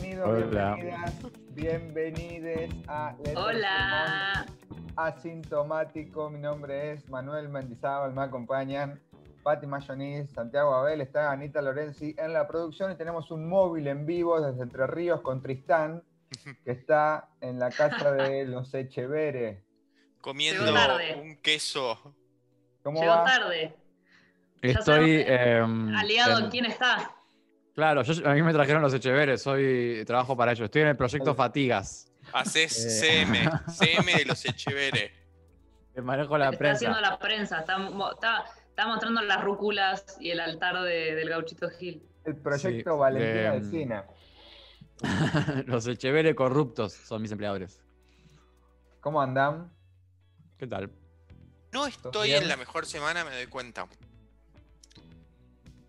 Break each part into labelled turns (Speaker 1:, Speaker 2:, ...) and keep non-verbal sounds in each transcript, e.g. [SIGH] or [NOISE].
Speaker 1: Bienvenidos,
Speaker 2: Hola.
Speaker 1: bienvenidas, bienvenides a
Speaker 3: Hola.
Speaker 1: Asintomático. Mi nombre es Manuel Mendizábal, me acompañan Pati Mayoniz, Santiago Abel, está Anita Lorenzi en la producción y tenemos un móvil en vivo desde Entre Ríos con Tristán, que está en la casa de [LAUGHS] los Echeveres.
Speaker 4: Comiendo un queso.
Speaker 1: ¿Cómo
Speaker 3: Llegó
Speaker 1: va?
Speaker 3: tarde.
Speaker 2: Estoy. em,
Speaker 3: Aliado,
Speaker 2: en-
Speaker 3: ¿quién está?
Speaker 2: Claro, yo, a mí me trajeron los Echeveres, soy trabajo para ellos. Estoy en el proyecto Fatigas,
Speaker 4: Haces
Speaker 2: Eh.
Speaker 4: CM, [LAUGHS] CM de los Echeveres.
Speaker 2: que manejo la
Speaker 3: está
Speaker 2: prensa.
Speaker 3: haciendo la prensa. Está, mo- está- está mostrando las rúculas y el altar de- del gauchito Gil.
Speaker 1: El proyecto
Speaker 2: Sí,
Speaker 1: Valentina
Speaker 2: de-
Speaker 1: Vecina. [LAUGHS]
Speaker 2: los Echeveres corruptos son mis empleadores.
Speaker 1: ¿Cómo andan?
Speaker 2: ¿Qué tal?
Speaker 4: No estoy en la mejor semana, me doy cuenta.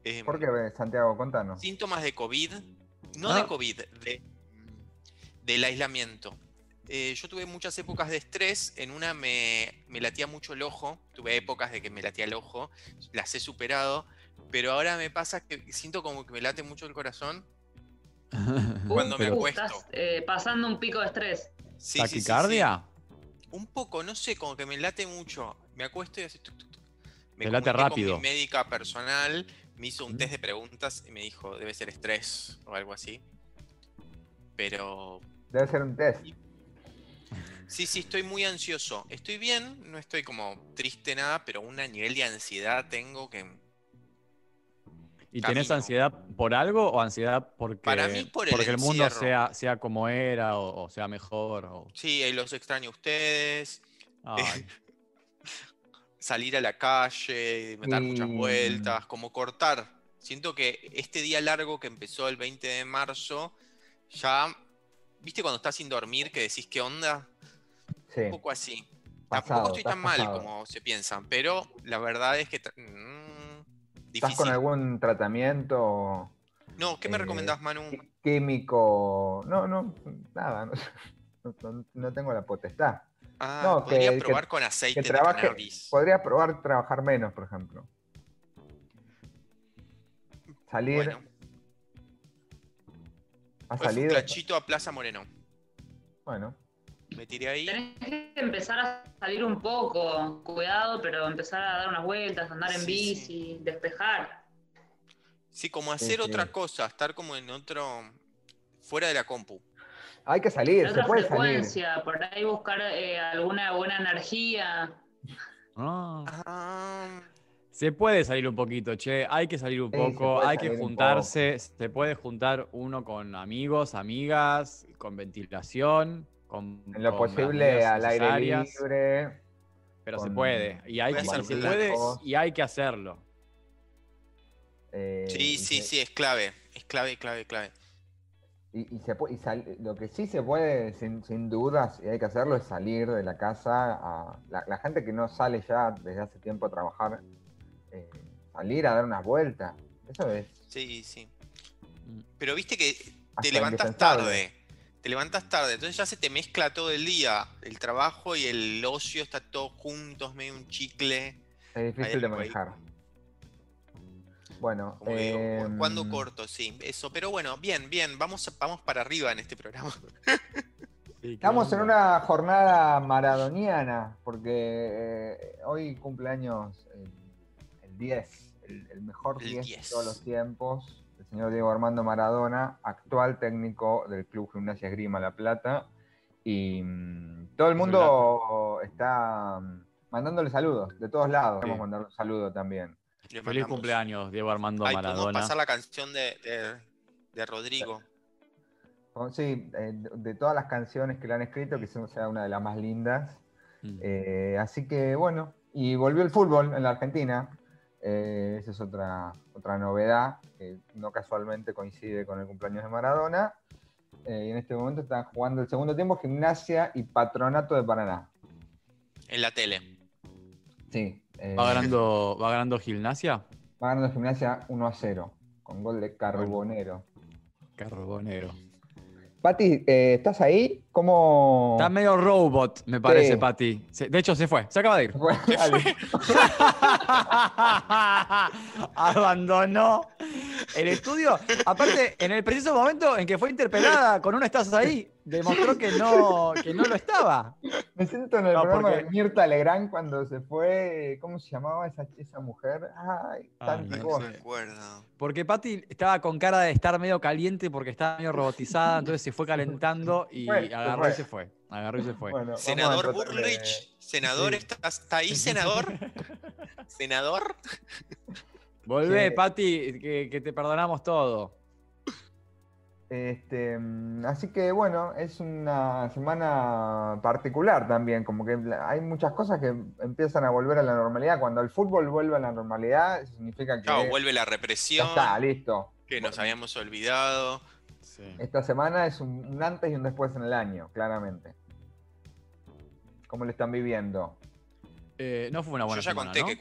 Speaker 4: Eh,
Speaker 1: ¿Por qué, Santiago? Contanos.
Speaker 4: Síntomas de COVID. No
Speaker 2: Ah.
Speaker 4: de COVID, de, del aislamiento. Eh, yo tuve muchas épocas de estrés. En una me, me latía mucho el ojo. Tuve épocas de que me latía el ojo. Las he superado. Pero ahora me pasa que siento como que me late mucho el corazón. [LAUGHS] Cuando me acuesto.
Speaker 3: estás eh, pasando un pico de estrés.
Speaker 4: Sí, sí, sí, sí.
Speaker 2: ¿Taquicardia?
Speaker 4: Un poco, no sé, como que me late mucho. Me acuesto y así. tuc, tuc, tuc. Me
Speaker 2: Te late rápido.
Speaker 4: Con mi médica personal me hizo un test de preguntas y me dijo, debe ser estrés o algo así. Pero
Speaker 1: Debe ser un test.
Speaker 4: sí, sí, estoy muy ansioso. Estoy bien, no estoy como triste nada, pero un nivel de ansiedad tengo que.
Speaker 2: ¿Y tenés
Speaker 4: Camino.
Speaker 2: ansiedad por algo o ansiedad porque,
Speaker 4: Para mí por el
Speaker 2: porque el mundo sea, sea como era o, o sea mejor? o-
Speaker 4: Sí, eh, los extraño a ustedes.
Speaker 2: Ay, [LAUGHS]
Speaker 4: salir a la calle, dar muchas
Speaker 1: Y-
Speaker 4: vueltas, como cortar. Siento que este día largo que empezó el 20 de marzo, ya, ¿viste cuando estás sin dormir que decís qué onda?
Speaker 1: Sí.
Speaker 4: Un poco así.
Speaker 1: Pasado,
Speaker 4: Tampoco estoy tan mal como se piensan, pero la verdad es que... mm,
Speaker 1: ¿Estás con algún tratamiento
Speaker 4: No, ¿qué me
Speaker 1: eh,
Speaker 4: recomendás, Manu?
Speaker 1: químico? No, no, nada. [LAUGHS] No, no- no tengo la potestad.
Speaker 4: Ah,
Speaker 1: no,
Speaker 4: podría
Speaker 1: que- que-
Speaker 4: probar con aceite
Speaker 1: Que
Speaker 4: de
Speaker 1: trabaje.
Speaker 4: cannabis.
Speaker 1: Podría probar trabajar menos, por ejemplo. Salir.
Speaker 4: Bueno,
Speaker 1: ¿Ha
Speaker 4: fue un
Speaker 1: salido?
Speaker 4: flachito a Plaza Moreno.
Speaker 1: Bueno.
Speaker 4: Me tiré ahí.
Speaker 3: Tenés que empezar a salir un poco. Cuidado, pero empezar a dar unas vueltas, andar en
Speaker 4: Sí,
Speaker 3: bici, despejar.
Speaker 4: Sí, como
Speaker 1: Sí,
Speaker 4: hacer
Speaker 1: sí.
Speaker 4: otra cosa, estar como en otro... fuera de la compu.
Speaker 1: Hay que salir, se puede salir.
Speaker 3: frecuencia, por ahí buscar eh, alguna buena energía.
Speaker 2: ah.
Speaker 4: Ah,
Speaker 2: Se puede salir un poquito, che. Hay que salir un
Speaker 1: Sí,
Speaker 2: poco, hay que
Speaker 1: salir un
Speaker 2: juntarse. Se puede juntar uno con amigos, amigas, con ventilación, con.
Speaker 1: En lo
Speaker 2: con
Speaker 1: posible al aire libre.
Speaker 2: Pero
Speaker 1: con-
Speaker 2: se puede. Y hay que, y se puede y hay que hacerlo.
Speaker 1: eh,
Speaker 4: Sí, sí,
Speaker 1: se-
Speaker 4: sí, es clave. Es clave, clave, clave.
Speaker 1: Y, y se puede, y sal- lo que sí se puede, sin, sin dudas, y hay que hacerlo, es salir de la casa. A, la, la gente que no sale ya desde hace tiempo a trabajar, eh, salir a dar unas vueltas. Eso es.
Speaker 4: Sí, sí.
Speaker 2: Mm.
Speaker 4: Pero viste que te levantas tarde. Te levantas tarde, entonces ya se te mezcla todo el día. El trabajo y el ocio está todo juntos, medio un chicle.
Speaker 1: Es difícil de
Speaker 4: ahí.
Speaker 1: Bueno,
Speaker 4: Como digo,
Speaker 1: em,
Speaker 4: ¿cuándo corto? Sí, eso. Pero bueno, bien, bien. Vamos, vamos para arriba en este programa. [LAUGHS]
Speaker 2: Sí, ¿qué
Speaker 1: Estamos en una jornada maradoniana, porque eh, hoy cumpleaños el, el 10, el, el mejor
Speaker 4: El
Speaker 1: 10 de
Speaker 4: 10.
Speaker 1: todos los tiempos, el señor Diego Armando Maradona, actual técnico del Club Gimnasia Esgrima La Plata. Y mm, todo el mundo está mm, mandándole saludos de todos lados.
Speaker 2: Sí.
Speaker 1: Queremos mandar un saludo también.
Speaker 4: Le
Speaker 2: Feliz
Speaker 4: mandamos-
Speaker 2: cumpleaños, Diego Armando
Speaker 4: Ay, podemos
Speaker 2: Maradona.
Speaker 4: pasar la canción de, de, de Rodrigo.
Speaker 1: Con- Sí, eh, de, de todas las canciones que le han escrito, que sea una de las más lindas.
Speaker 2: Mm.
Speaker 1: Eh, así que bueno, y volvió el fútbol en la Argentina. Eh, esa es otra, otra novedad que no casualmente coincide con el cumpleaños de Maradona. Eh, y en este momento están jugando el segundo tiempo Gimnasia y Patronato de Paraná.
Speaker 4: En la tele.
Speaker 1: Sí. Eh,
Speaker 2: ¿Va ganando, ¿Va ganando Gimnasia?
Speaker 1: va ganando Gimnasia 1 a 0 con gol de Carbonero.
Speaker 2: Carbonero.
Speaker 1: Pati, eh, ¿estás ahí? ¿Cómo...?
Speaker 2: Está medio robot, me parece,
Speaker 1: Sí.
Speaker 2: Pati. De hecho, se fue. Se acaba de ir.
Speaker 1: Bueno, dale. [LAUGHS]
Speaker 2: Abandonó el estudio. Aparte, en el preciso momento en que fue interpelada con un estás ahí, demostró que no, que no lo estaba.
Speaker 1: Me siento en el
Speaker 2: No,
Speaker 1: programa
Speaker 2: porque-
Speaker 1: de Mirta Legrand cuando se fue. ¿Cómo se llamaba esa, esa mujer? Ay,
Speaker 2: Ay, no
Speaker 1: cosa.
Speaker 4: me acuerdo.
Speaker 2: Porque Pati estaba con cara de estar medio caliente porque estaba medio robotizada, entonces se fue [LAUGHS] calentando y
Speaker 1: Fue, se
Speaker 2: agarró y se fue. Agarró y se fue.
Speaker 1: Bueno,
Speaker 4: Senador
Speaker 1: de-
Speaker 4: Bullrich, senador,
Speaker 1: Sí.
Speaker 4: ¿estás está ahí, senador? [LAUGHS] ¿Senador?
Speaker 2: Volvé,
Speaker 1: Sí.
Speaker 2: Pati, que, que te perdonamos todo.
Speaker 1: Este, mm, así que bueno, es una semana particular también, como que hay muchas cosas que empiezan a volver a la normalidad. Cuando el fútbol vuelve a la normalidad, significa que
Speaker 4: Claro, vuelve la
Speaker 1: ya
Speaker 4: represión
Speaker 1: está, listo.
Speaker 4: que nos habíamos olvidado.
Speaker 1: Esta semana es un, antes y un después en el año, claramente. ¿Cómo lo están viviendo?
Speaker 2: Eh, no fue una buena
Speaker 4: Yo ya
Speaker 2: semana,
Speaker 4: conté
Speaker 2: ¿no?
Speaker 4: que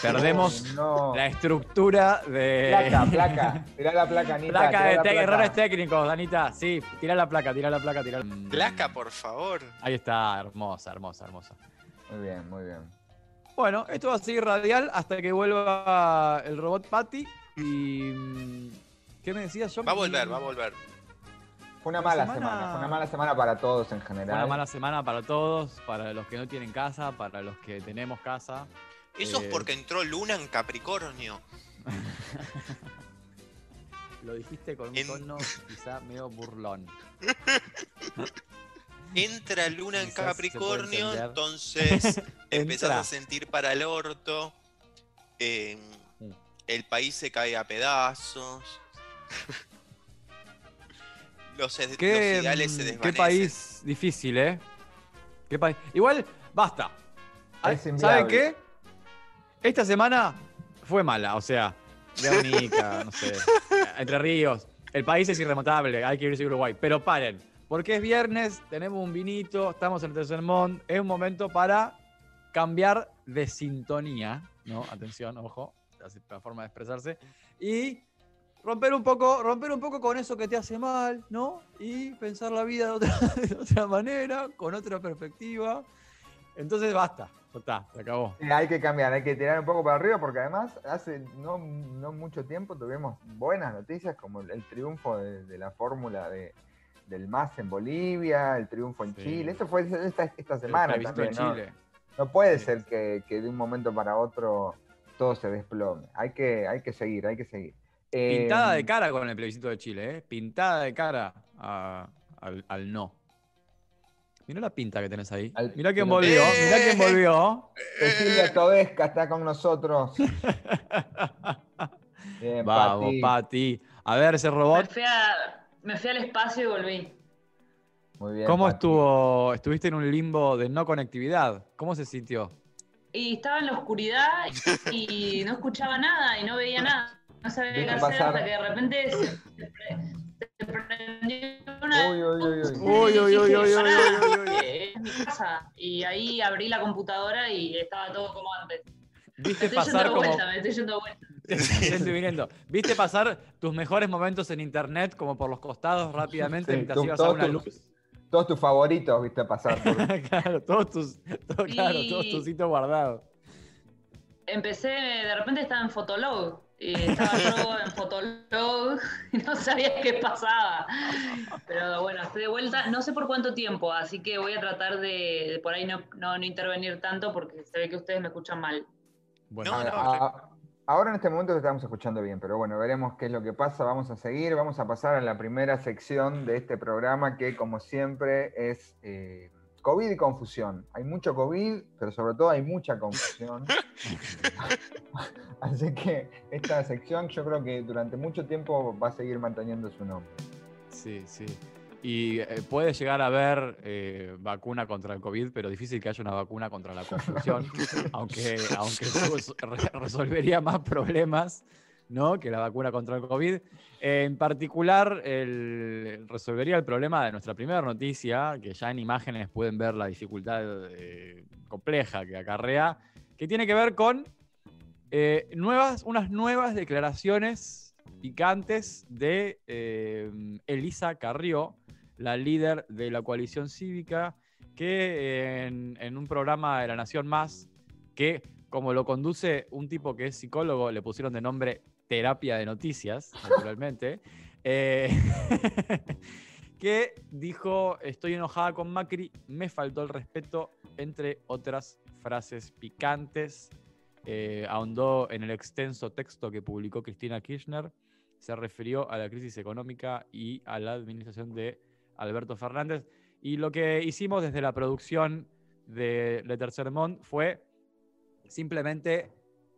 Speaker 2: Perdemos [LAUGHS]
Speaker 1: No.
Speaker 2: la estructura de...
Speaker 1: Placa, placa. [LAUGHS] Tirá la placa, Anita.
Speaker 2: Placa
Speaker 1: tirá
Speaker 2: de
Speaker 1: placa.
Speaker 2: errores técnicos, Danita. Sí, tira la placa, tira la placa, tira la
Speaker 4: placa, por favor.
Speaker 2: Ahí está, hermosa, hermosa, hermosa.
Speaker 1: Muy bien, muy bien.
Speaker 2: Bueno, esto va a seguir radial hasta que vuelva el robot Patty. Y. ¿Qué me decías, John?
Speaker 4: Va a volver, va a volver.
Speaker 1: Fue una
Speaker 2: La
Speaker 1: mala
Speaker 2: semana-
Speaker 1: semana... fue una mala semana para todos en general.
Speaker 2: Fue una mala semana para todos, para los que no tienen casa, para los que tenemos casa.
Speaker 4: Eso
Speaker 2: Eh,
Speaker 4: es porque entró Luna en Capricornio. [LAUGHS]
Speaker 2: Lo dijiste con un
Speaker 4: En-
Speaker 2: tono quizá medio burlón. [LAUGHS]
Speaker 4: Entra Luna en
Speaker 2: Quizás
Speaker 4: Capricornio, entonces [LAUGHS] empezás a sentir para el orto. eh,
Speaker 2: Mm.
Speaker 4: el país se cae a pedazos. [LAUGHS] los, los ideales se
Speaker 2: mm,
Speaker 4: desvanecen.
Speaker 2: qué país difícil, ¿eh? Qué país. Igual, basta.
Speaker 1: Es
Speaker 2: ¿Saben qué? Esta semana fue mala, o sea, Guernica, [LAUGHS] no sé, Entre Ríos. El país es irremontable, hay que irse a Uruguay. Pero paren, porque es viernes, tenemos un vinito, estamos en el tercer mont, es un momento para cambiar de sintonía, ¿no? Atención, ojo, la forma de expresarse. Y romper un poco, romper un poco con eso que te hace mal, ¿no? Y pensar la vida de otra, [LAUGHS] de otra manera, con otra perspectiva. Entonces basta, ya está, se acabó.
Speaker 1: Sí, Hay que cambiar, hay que tirar un poco para arriba porque además hace no, no mucho tiempo tuvimos buenas noticias como el, el triunfo de, de la fórmula de, del MAS en Bolivia, el triunfo en
Speaker 2: Sí.
Speaker 1: Chile. Eso fue esta, esta semana también.
Speaker 2: en
Speaker 1: ¿no?
Speaker 2: Chile.
Speaker 1: No puede
Speaker 2: Sí.
Speaker 1: ser que, que de un momento para otro todo se desplome. Hay que, hay que seguir, hay que seguir.
Speaker 2: Pintada de cara con el plebiscito de Chile, ¿eh? Pintada de cara a- al, al no. Mirá la pinta que tenés ahí.
Speaker 1: Al-
Speaker 2: Mirá quién volvió,
Speaker 4: Eh.
Speaker 2: mirá quién volvió. [LAUGHS]
Speaker 1: Cecilia Todesca está con nosotros. [LAUGHS] Bien,
Speaker 2: Vamos,
Speaker 1: Pati.
Speaker 2: Pati. A ver ese
Speaker 3: Me
Speaker 2: robot.
Speaker 3: fui, a- me fui al espacio y volví.
Speaker 1: Muy bien.
Speaker 2: ¿Cómo
Speaker 1: Pati.
Speaker 2: estuvo? Estuviste en un limbo de no conectividad. ¿Cómo se sintió?
Speaker 3: Y estaba en la oscuridad y no escuchaba nada y no veía nada. No sabía qué
Speaker 1: Viste
Speaker 3: hacer
Speaker 1: pasar-
Speaker 3: hasta que de repente se, se pre- se prendió una
Speaker 1: Uy, uy, uy, uy.
Speaker 2: Uy, uy, uy,
Speaker 3: Dije,
Speaker 2: uy, uy,
Speaker 3: "Pará,
Speaker 2: uy, uy, uy.
Speaker 3: es [LAUGHS] mi casa. Y ahí abrí la computadora y estaba todo como antes. Me
Speaker 2: ¿Viste
Speaker 3: estoy
Speaker 2: pasar como...
Speaker 3: vuelta, me estoy yendo vuelta. [LAUGHS]
Speaker 2: Yendo y viniendo. ¿Viste pasar tus mejores momentos en internet como por los costados rápidamente
Speaker 1: Sí,
Speaker 2: mientras
Speaker 1: tu-
Speaker 2: ibas a
Speaker 1: todos
Speaker 2: una
Speaker 1: tus-
Speaker 2: luz?
Speaker 1: Todos tus favoritos, viste, pasar. por- [LAUGHS]
Speaker 2: claro, todos tus, todo- claro, todos tus sitios guardados.
Speaker 3: Empecé, de repente estaba en Fotolog. Y estaba yo en Fotolog y no sabía qué pasaba. Pero bueno, estoy de vuelta. No sé por cuánto tiempo, así que voy a tratar de, de por ahí no, no, no intervenir tanto porque se ve que ustedes me escuchan mal.
Speaker 2: Bueno,
Speaker 4: No,
Speaker 1: ahora en este momento te estamos escuchando bien, pero bueno, veremos qué es lo que pasa. Vamos a seguir, vamos a pasar a la primera sección de este programa que, como siempre, es eh, COVID y confusión. Hay mucho COVID, pero sobre todo hay mucha confusión. [LAUGHS] Así que esta sección yo creo que durante mucho tiempo va a seguir manteniendo su nombre.
Speaker 2: Sí, sí. y eh, puede llegar a haber eh, vacuna contra el COVID, pero difícil que haya una vacuna contra la confusión, [LAUGHS] aunque, aunque eso re- resolvería más problemas ¿no? que la vacuna contra el COVID. En particular, resolvería el problema de nuestra primera noticia, que ya en imágenes pueden ver la dificultad eh, compleja que acarrea, que tiene que ver con eh, nuevas, unas nuevas declaraciones picantes de eh, Elisa Carrió, la líder de la coalición cívica, que en un programa de La Nación Más, que como lo conduce un tipo que es psicólogo, le pusieron de nombre Terapia de Noticias, naturalmente, [LAUGHS] eh, [LAUGHS] que dijo, estoy enojada con Macri, me faltó el respeto, entre otras frases picantes. Eh, ahondó en el extenso texto que publicó Cristina Kirchner, se refirió a la crisis económica y a la administración de Alberto Fernández. Y lo que hicimos desde la producción de Le Tercer Monde fue simplemente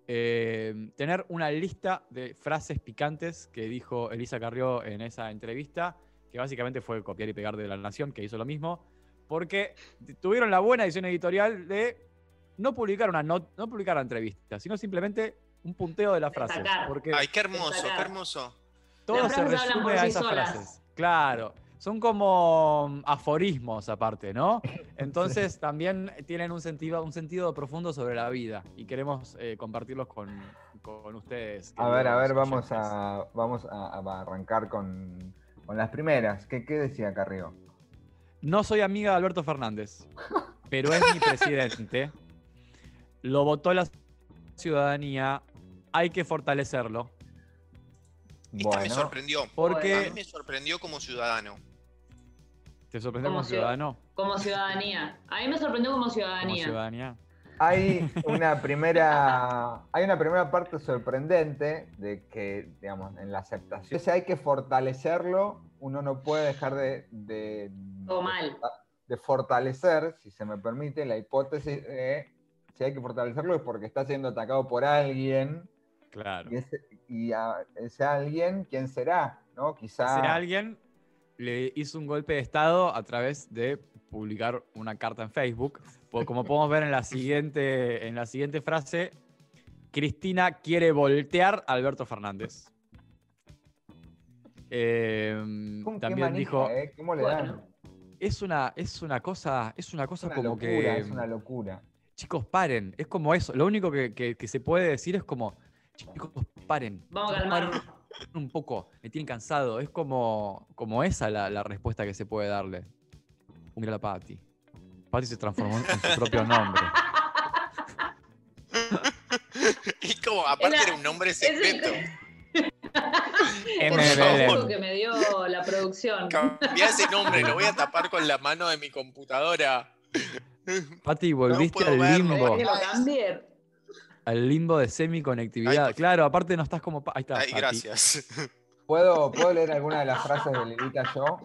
Speaker 2: eh, tener una lista de frases picantes que dijo Elisa Carrió en esa entrevista, que básicamente fue copiar y pegar de La Nación, que hizo lo mismo, porque tuvieron la buena edición editorial de no publicar una not- no publicar la entrevista, sino simplemente un punteo de la frase.
Speaker 3: Destacar.
Speaker 2: Porque
Speaker 4: Ay, qué hermoso, qué hermoso.
Speaker 2: todo
Speaker 3: Las
Speaker 2: se
Speaker 3: frases
Speaker 2: resume a esas
Speaker 3: solas.
Speaker 2: frases. Claro. Son como mm, aforismos aparte, ¿no? [LAUGHS] Entonces también tienen un sentido, un sentido profundo sobre la vida y queremos eh, compartirlos con, con ustedes.
Speaker 1: A ver, a ver, vamos a, vamos a, a arrancar con, con las primeras. ¿Qué, qué decía Carrió?
Speaker 2: No soy amiga de Alberto Fernández, [LAUGHS] pero es mi presidente. Lo votó la ciudadanía. Hay que fortalecerlo.
Speaker 4: Esta me sorprendió. A mí
Speaker 2: Porque
Speaker 4: me sorprendió como ciudadano.
Speaker 2: Te sorprendió
Speaker 3: Como
Speaker 2: como
Speaker 3: ciudad-
Speaker 2: ciudadano.
Speaker 3: Como ciudadanía. A mí me sorprendió como
Speaker 2: Como
Speaker 3: ciudadanía.
Speaker 1: Hay [LAUGHS] una primera, hay una primera parte sorprendente de que, digamos, en la aceptación. Si hay que fortalecerlo, uno no puede dejar de, de,
Speaker 3: Todo mal.
Speaker 1: de fortalecer, si se me permite, la hipótesis de si hay que fortalecerlo es porque está siendo atacado por alguien
Speaker 2: Claro.
Speaker 1: y ese, y a- ese alguien, ¿quién será? ¿No? Quizá.
Speaker 2: Ese alguien le hizo un golpe de Estado a través de publicar una carta en Facebook. Como podemos ver en la siguiente, en la siguiente frase, Cristina quiere voltear a Alberto Fernández. Eh,
Speaker 1: ¿Cómo- qué
Speaker 2: también
Speaker 1: manija,
Speaker 2: dijo,
Speaker 1: eh? ¿Cómo le
Speaker 3: Bueno.
Speaker 1: dan?
Speaker 2: es una, es una cosa, es una
Speaker 1: Es
Speaker 2: cosa
Speaker 1: una
Speaker 2: como
Speaker 1: locura,
Speaker 2: que.
Speaker 1: es una locura.
Speaker 2: Chicos, paren. Es como eso. Lo único que, que- que se puede decir es como, chicos, paren.
Speaker 3: Vamos a calmarnos.
Speaker 2: Un poco, me tienen cansado. Es como, como esa la, la respuesta que se puede darle. Uh, mira la Patti. Patti se transformó en su propio [LAUGHS] nombre. [LAUGHS]
Speaker 4: Y como, aparte
Speaker 3: Era-
Speaker 4: era un nombre secreto. [LAUGHS]
Speaker 2: M.
Speaker 3: Por el
Speaker 4: Belén.
Speaker 3: conjuro que me dio la producción.
Speaker 4: Cambiá ese nombre, lo voy a tapar con la mano de mi computadora.
Speaker 2: Patti, volviste
Speaker 4: puedo
Speaker 2: al limbo.
Speaker 3: ¿Querés que lo cambie?
Speaker 2: Al limbo de semiconectividad.
Speaker 4: Ay,
Speaker 2: claro, aparte no estás como. Ahí está.
Speaker 4: Ay, gracias. [LAUGHS]
Speaker 1: ¿Puedo, ¿Puedo leer alguna de las frases de Lilita yo?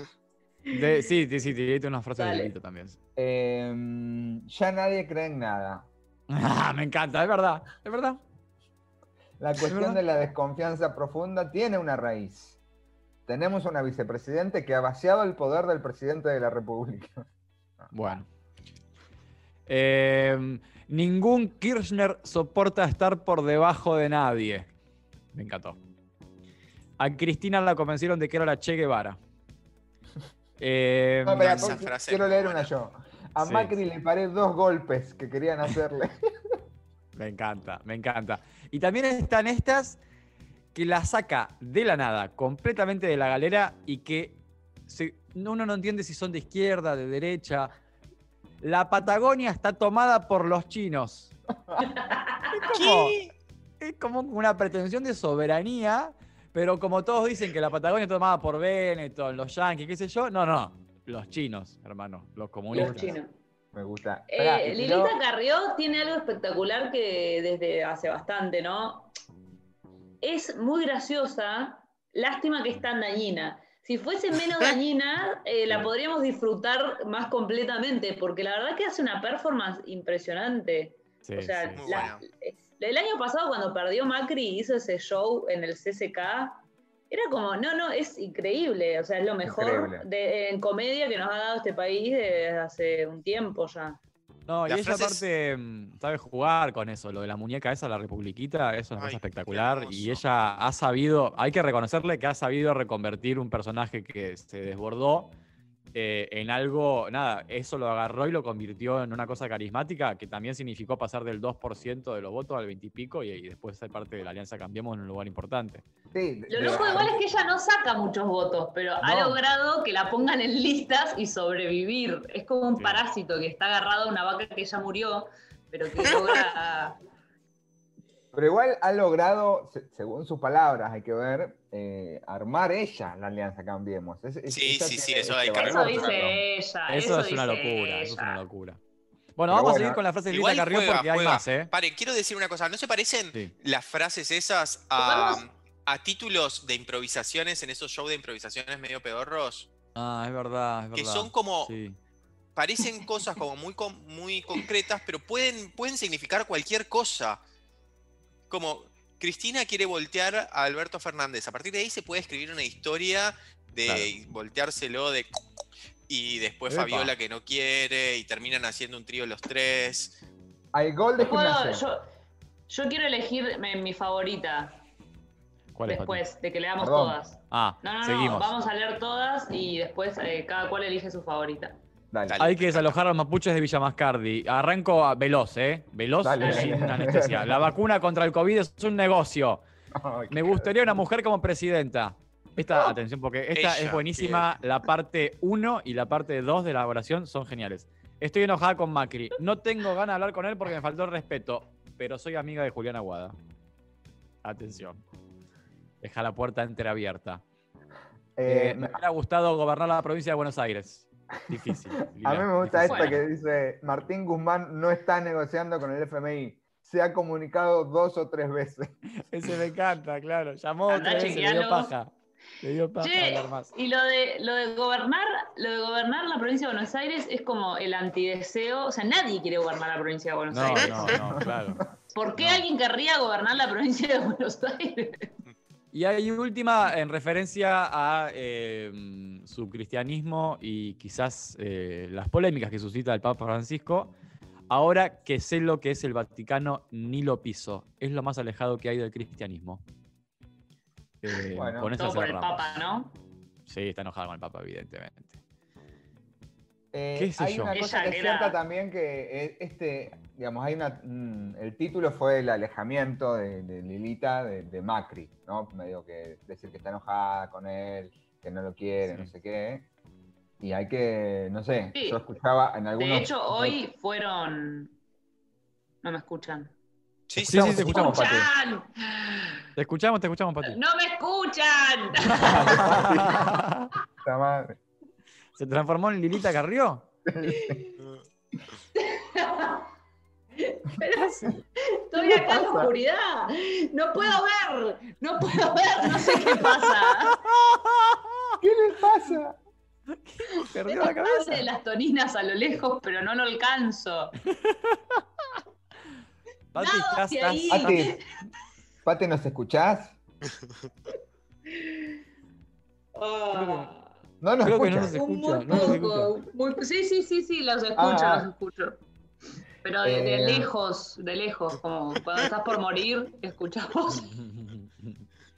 Speaker 2: De- sí, sí, sí, te diste una frase de
Speaker 3: Dale.
Speaker 2: delito también.
Speaker 1: Eh, ya nadie cree en nada. [LAUGHS]
Speaker 2: Ah, me encanta, es verdad, es verdad.
Speaker 1: La cuestión
Speaker 2: verdad.
Speaker 1: de la desconfianza profunda tiene una raíz. Tenemos una vicepresidente que ha vaciado el poder del presidente de la República.
Speaker 2: Bueno. Eh, ningún Kirchner soporta estar por debajo de nadie. Me encantó. A Cristina la convencieron de que era la Che Guevara. [LAUGHS] Eh,
Speaker 1: No, espera,
Speaker 4: esa
Speaker 1: porque
Speaker 4: frase
Speaker 1: quiero leer una yo. A
Speaker 2: Sí.
Speaker 1: Macri le paré dos golpes que querían hacerle. [LAUGHS]
Speaker 2: me encanta, me encanta. Y también están estas que la saca de la nada, completamente de la galera y que se- uno no entiende si son de izquierda, de derecha. La Patagonia está tomada por los chinos. Es como, es como una pretensión de soberanía, pero como todos dicen que la Patagonia está tomada por Benetton, los yanquis, qué sé yo, no, no, los chinos, hermano, los comunistas.
Speaker 3: Los chinos.
Speaker 1: Me gusta.
Speaker 3: Eh,
Speaker 1: Esperá,
Speaker 3: Lilita Carrió tiene algo espectacular que desde hace bastante, ¿no? Es muy graciosa, lástima que es tan dañina. Si fuese menos [LAUGHS] dañina, eh, la podríamos disfrutar más completamente, porque la verdad que hace una performance impresionante.
Speaker 2: Sí,
Speaker 3: o sea,
Speaker 2: sí.
Speaker 3: La- el año pasado cuando perdió Macri hizo ese show en el CCK Era como, no, no, es increíble. O sea, es lo mejor de, en comedia que nos ha dado este país desde hace un tiempo ya.
Speaker 2: No, y ella aparte mm, sabe jugar con eso, lo de la muñeca esa, la republiquita, eso es una
Speaker 4: Ay,
Speaker 2: espectacular. Y ella ha sabido, hay que reconocerle que ha sabido reconvertir un personaje que se desbordó eh, en algo, nada, eso lo agarró y lo convirtió en una cosa carismática que también significó pasar del 2% de los votos al 20 y pico y, y después ser parte de la Alianza Cambiemos en un lugar importante.
Speaker 1: Sí,
Speaker 3: Lo loco igual es que ella no saca muchos votos, pero ha logrado que la pongan en listas y sobrevivir. Es como un
Speaker 2: Sí.
Speaker 3: parásito que está agarrado a una vaca que ya murió, pero que logra... [LAUGHS]
Speaker 1: Pero igual ha logrado, se- según sus palabras, hay que ver, eh, armar ella la alianza Cambiemos. Es- es-
Speaker 4: Sí, sí, sí, eso hay
Speaker 1: ese
Speaker 4: que
Speaker 3: Eso dice ella.
Speaker 2: Eso, es una locura, eso es una locura. Bueno,
Speaker 1: Pero
Speaker 2: vamos a seguir con la frase de Lita
Speaker 4: Igual
Speaker 2: Carrión
Speaker 4: juega,
Speaker 2: porque hay
Speaker 4: juega.
Speaker 2: más, ¿eh?
Speaker 4: Paren, quiero decir una cosa. ¿No se parecen
Speaker 2: Sí.
Speaker 4: las frases esas a, títulos de improvisaciones en esos shows de improvisaciones medio pedorros?
Speaker 2: Ah, es verdad, es
Speaker 4: Que
Speaker 2: verdad.
Speaker 4: son como-
Speaker 2: Sí.
Speaker 4: Parecen cosas como muy, muy concretas, pero pueden, pueden significar cualquier cosa. Como Cristina quiere voltear a Alberto Fernández. A partir de ahí se puede escribir una historia de
Speaker 2: Claro.
Speaker 4: volteárselo de... Y después
Speaker 2: Epa.
Speaker 4: Fabiola que no quiere y terminan haciendo un trío los tres.
Speaker 1: Al gol de gimnasia.
Speaker 3: yo, yo quiero elegir mi, mi favorita
Speaker 2: ¿Cuál es,
Speaker 3: después de que leamos
Speaker 1: Perdón.
Speaker 3: todas.
Speaker 2: Ah,
Speaker 3: No, no, no,
Speaker 2: seguimos.
Speaker 3: vamos a leer todas y después eh, cada cual elige su favorita.
Speaker 1: Dale.
Speaker 2: Hay que desalojar a los mapuches de Villa Mascardi. Arranco a- veloz, ¿eh? Veloz
Speaker 1: Dale,
Speaker 2: y sin
Speaker 1: dale.
Speaker 2: anestesia. La vacuna contra el COVID es un negocio. Me gustaría una mujer como presidenta. Esta, atención, porque esta
Speaker 4: Ella,
Speaker 2: es buenísima. La parte 1 y la parte 2 de la oración son geniales. Estoy enojada con Macri. No tengo ganas de hablar con él porque me faltó el respeto. Pero soy amiga de Julián Aguada. Atención. Deja la puerta entreabierta.
Speaker 1: eh,
Speaker 2: Eh, me hubiera gustado gobernar la provincia de Buenos Aires. Difícil.
Speaker 1: a mí me gusta
Speaker 2: difícil.
Speaker 1: esta que dice, Martín Guzmán no está negociando con el FMI. Se ha comunicado dos o tres veces. [LAUGHS]
Speaker 2: Ese me encanta, claro. Llamó
Speaker 3: Andá,
Speaker 2: vez, le dio paja. Le dio paja
Speaker 3: Che,
Speaker 2: hablar más.
Speaker 3: y lo de, lo de gobernar, lo de gobernar la provincia de Buenos Aires es como el antideseo. O sea, nadie quiere gobernar la provincia de Buenos
Speaker 2: No,
Speaker 3: Aires.
Speaker 2: no, no, claro.
Speaker 3: ¿Por qué
Speaker 2: no.
Speaker 3: alguien querría gobernar la provincia de Buenos Aires?
Speaker 2: Y hay última en referencia a eh, su cristianismo y quizás eh, las polémicas que suscita el Papa Francisco. Ahora que sé lo que es el Vaticano, ni lo piso. Es lo más alejado que hay del cristianismo. Eh,
Speaker 1: Bueno.
Speaker 2: con
Speaker 3: Todo por el. Papa, ¿no?
Speaker 2: Sí, está enojado con el Papa, evidentemente.
Speaker 1: Eh,
Speaker 2: ¿Qué sé
Speaker 1: hay
Speaker 2: yo?
Speaker 1: una cosa
Speaker 3: Ella
Speaker 1: que es
Speaker 3: era-
Speaker 1: cierta también que este, digamos, hay una, mm, el título fue el alejamiento de, de Lilita de, de Macri, ¿no? Medio que decir que está enojada con él, que no lo quiere,
Speaker 2: Sí.
Speaker 1: no sé qué. Y hay que, no sé,
Speaker 3: Sí.
Speaker 1: yo escuchaba en algunos...
Speaker 3: De hecho, hoy fueron. No me escuchan.
Speaker 4: Sí,
Speaker 2: Sí, sí, te escuchamos, Pati. Te escuchamos, te escuchamos, Pati.
Speaker 3: ¡No me escuchan! [LAUGHS]
Speaker 1: Madre. [LAUGHS]
Speaker 2: ¿Se transformó en Lilita Carrió? [LAUGHS]
Speaker 3: Pero estoy acá en la oscuridad. No puedo ver. No puedo ver. No sé qué pasa. [LAUGHS]
Speaker 1: ¿Qué le pasa? [LAUGHS]
Speaker 2: Perdió
Speaker 3: Veo
Speaker 2: la
Speaker 3: padre de
Speaker 2: cabeza.
Speaker 3: las toninas a lo lejos, pero no lo alcanzo. [LAUGHS]
Speaker 2: Pati,
Speaker 3: Nada
Speaker 2: estás-
Speaker 1: Pati, Pati, ¿nos escuchás?
Speaker 3: Ah,
Speaker 1: No nos
Speaker 2: Creo que no
Speaker 1: escuchas.
Speaker 2: nos
Speaker 3: un
Speaker 2: escucha,
Speaker 3: muy
Speaker 2: no nos
Speaker 3: poco. Muy- sí, sí, sí, sí, los escucho,
Speaker 1: Ah.
Speaker 3: los escucho. Pero de, de
Speaker 1: Eh.
Speaker 3: lejos, de lejos, como cuando estás por morir, escuchamos. [LAUGHS]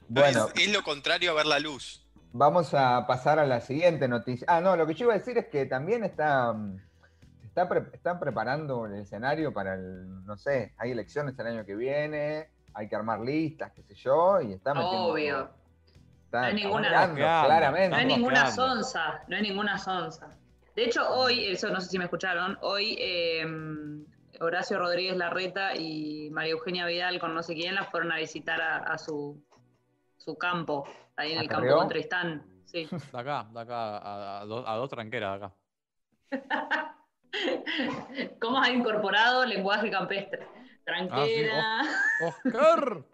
Speaker 1: Bueno,
Speaker 4: es, es lo contrario a ver la luz.
Speaker 1: Vamos a pasar a la siguiente noticia. Ah, no, lo que yo iba a decir es que también está, mm, está pre- están preparando el escenario para el, no sé, hay elecciones el año que viene, hay que armar listas, qué sé yo, y está metiendo.
Speaker 3: Obvio.
Speaker 1: Está
Speaker 3: No hay ninguna-
Speaker 1: claramente.
Speaker 3: No hay ninguna sonza, no hay ninguna sonza. De hecho, hoy, eso no sé si me escucharon, hoy eh, Horacio Rodríguez Larreta y María Eugenia Vidal con no sé quién la fueron a visitar a, a su, su campo, ahí en
Speaker 1: ¿A
Speaker 3: el campo con Tristán. Sí. [LAUGHS]
Speaker 2: De acá, de acá, a, a dos, a dos tranqueras de acá. [LAUGHS]
Speaker 3: ¿Cómo has incorporado lenguaje campestre? Tranquera. [LAUGHS]
Speaker 2: ¡Oscar!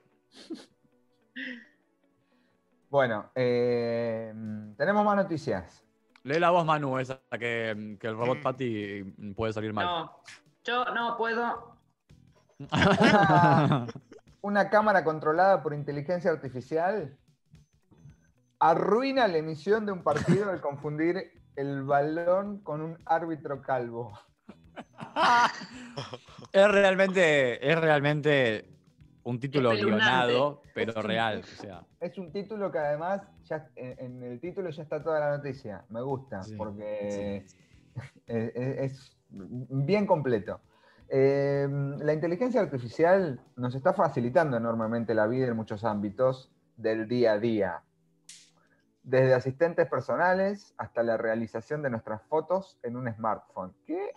Speaker 1: Bueno, eh, tenemos más noticias.
Speaker 2: Lee la voz, Manu, esa que, que el robot Patty puede salir mal.
Speaker 3: no, yo no puedo.
Speaker 1: Una, [LAUGHS] una cámara controlada por inteligencia artificial Arruina la emisión de un partido al confundir el balón con un árbitro calvo. [LAUGHS]
Speaker 2: Es realmente, es realmente un título guionado, pero real. O sea,
Speaker 1: Es un título que además ya en, en el título ya está toda la noticia. Me gusta
Speaker 2: Sí,
Speaker 1: porque [LAUGHS] es, es bien completo. Eh, la inteligencia artificial nos está facilitando enormemente la vida en muchos ámbitos del día a día. Desde asistentes personales hasta la realización de nuestras fotos en un smartphone. ¿Qué?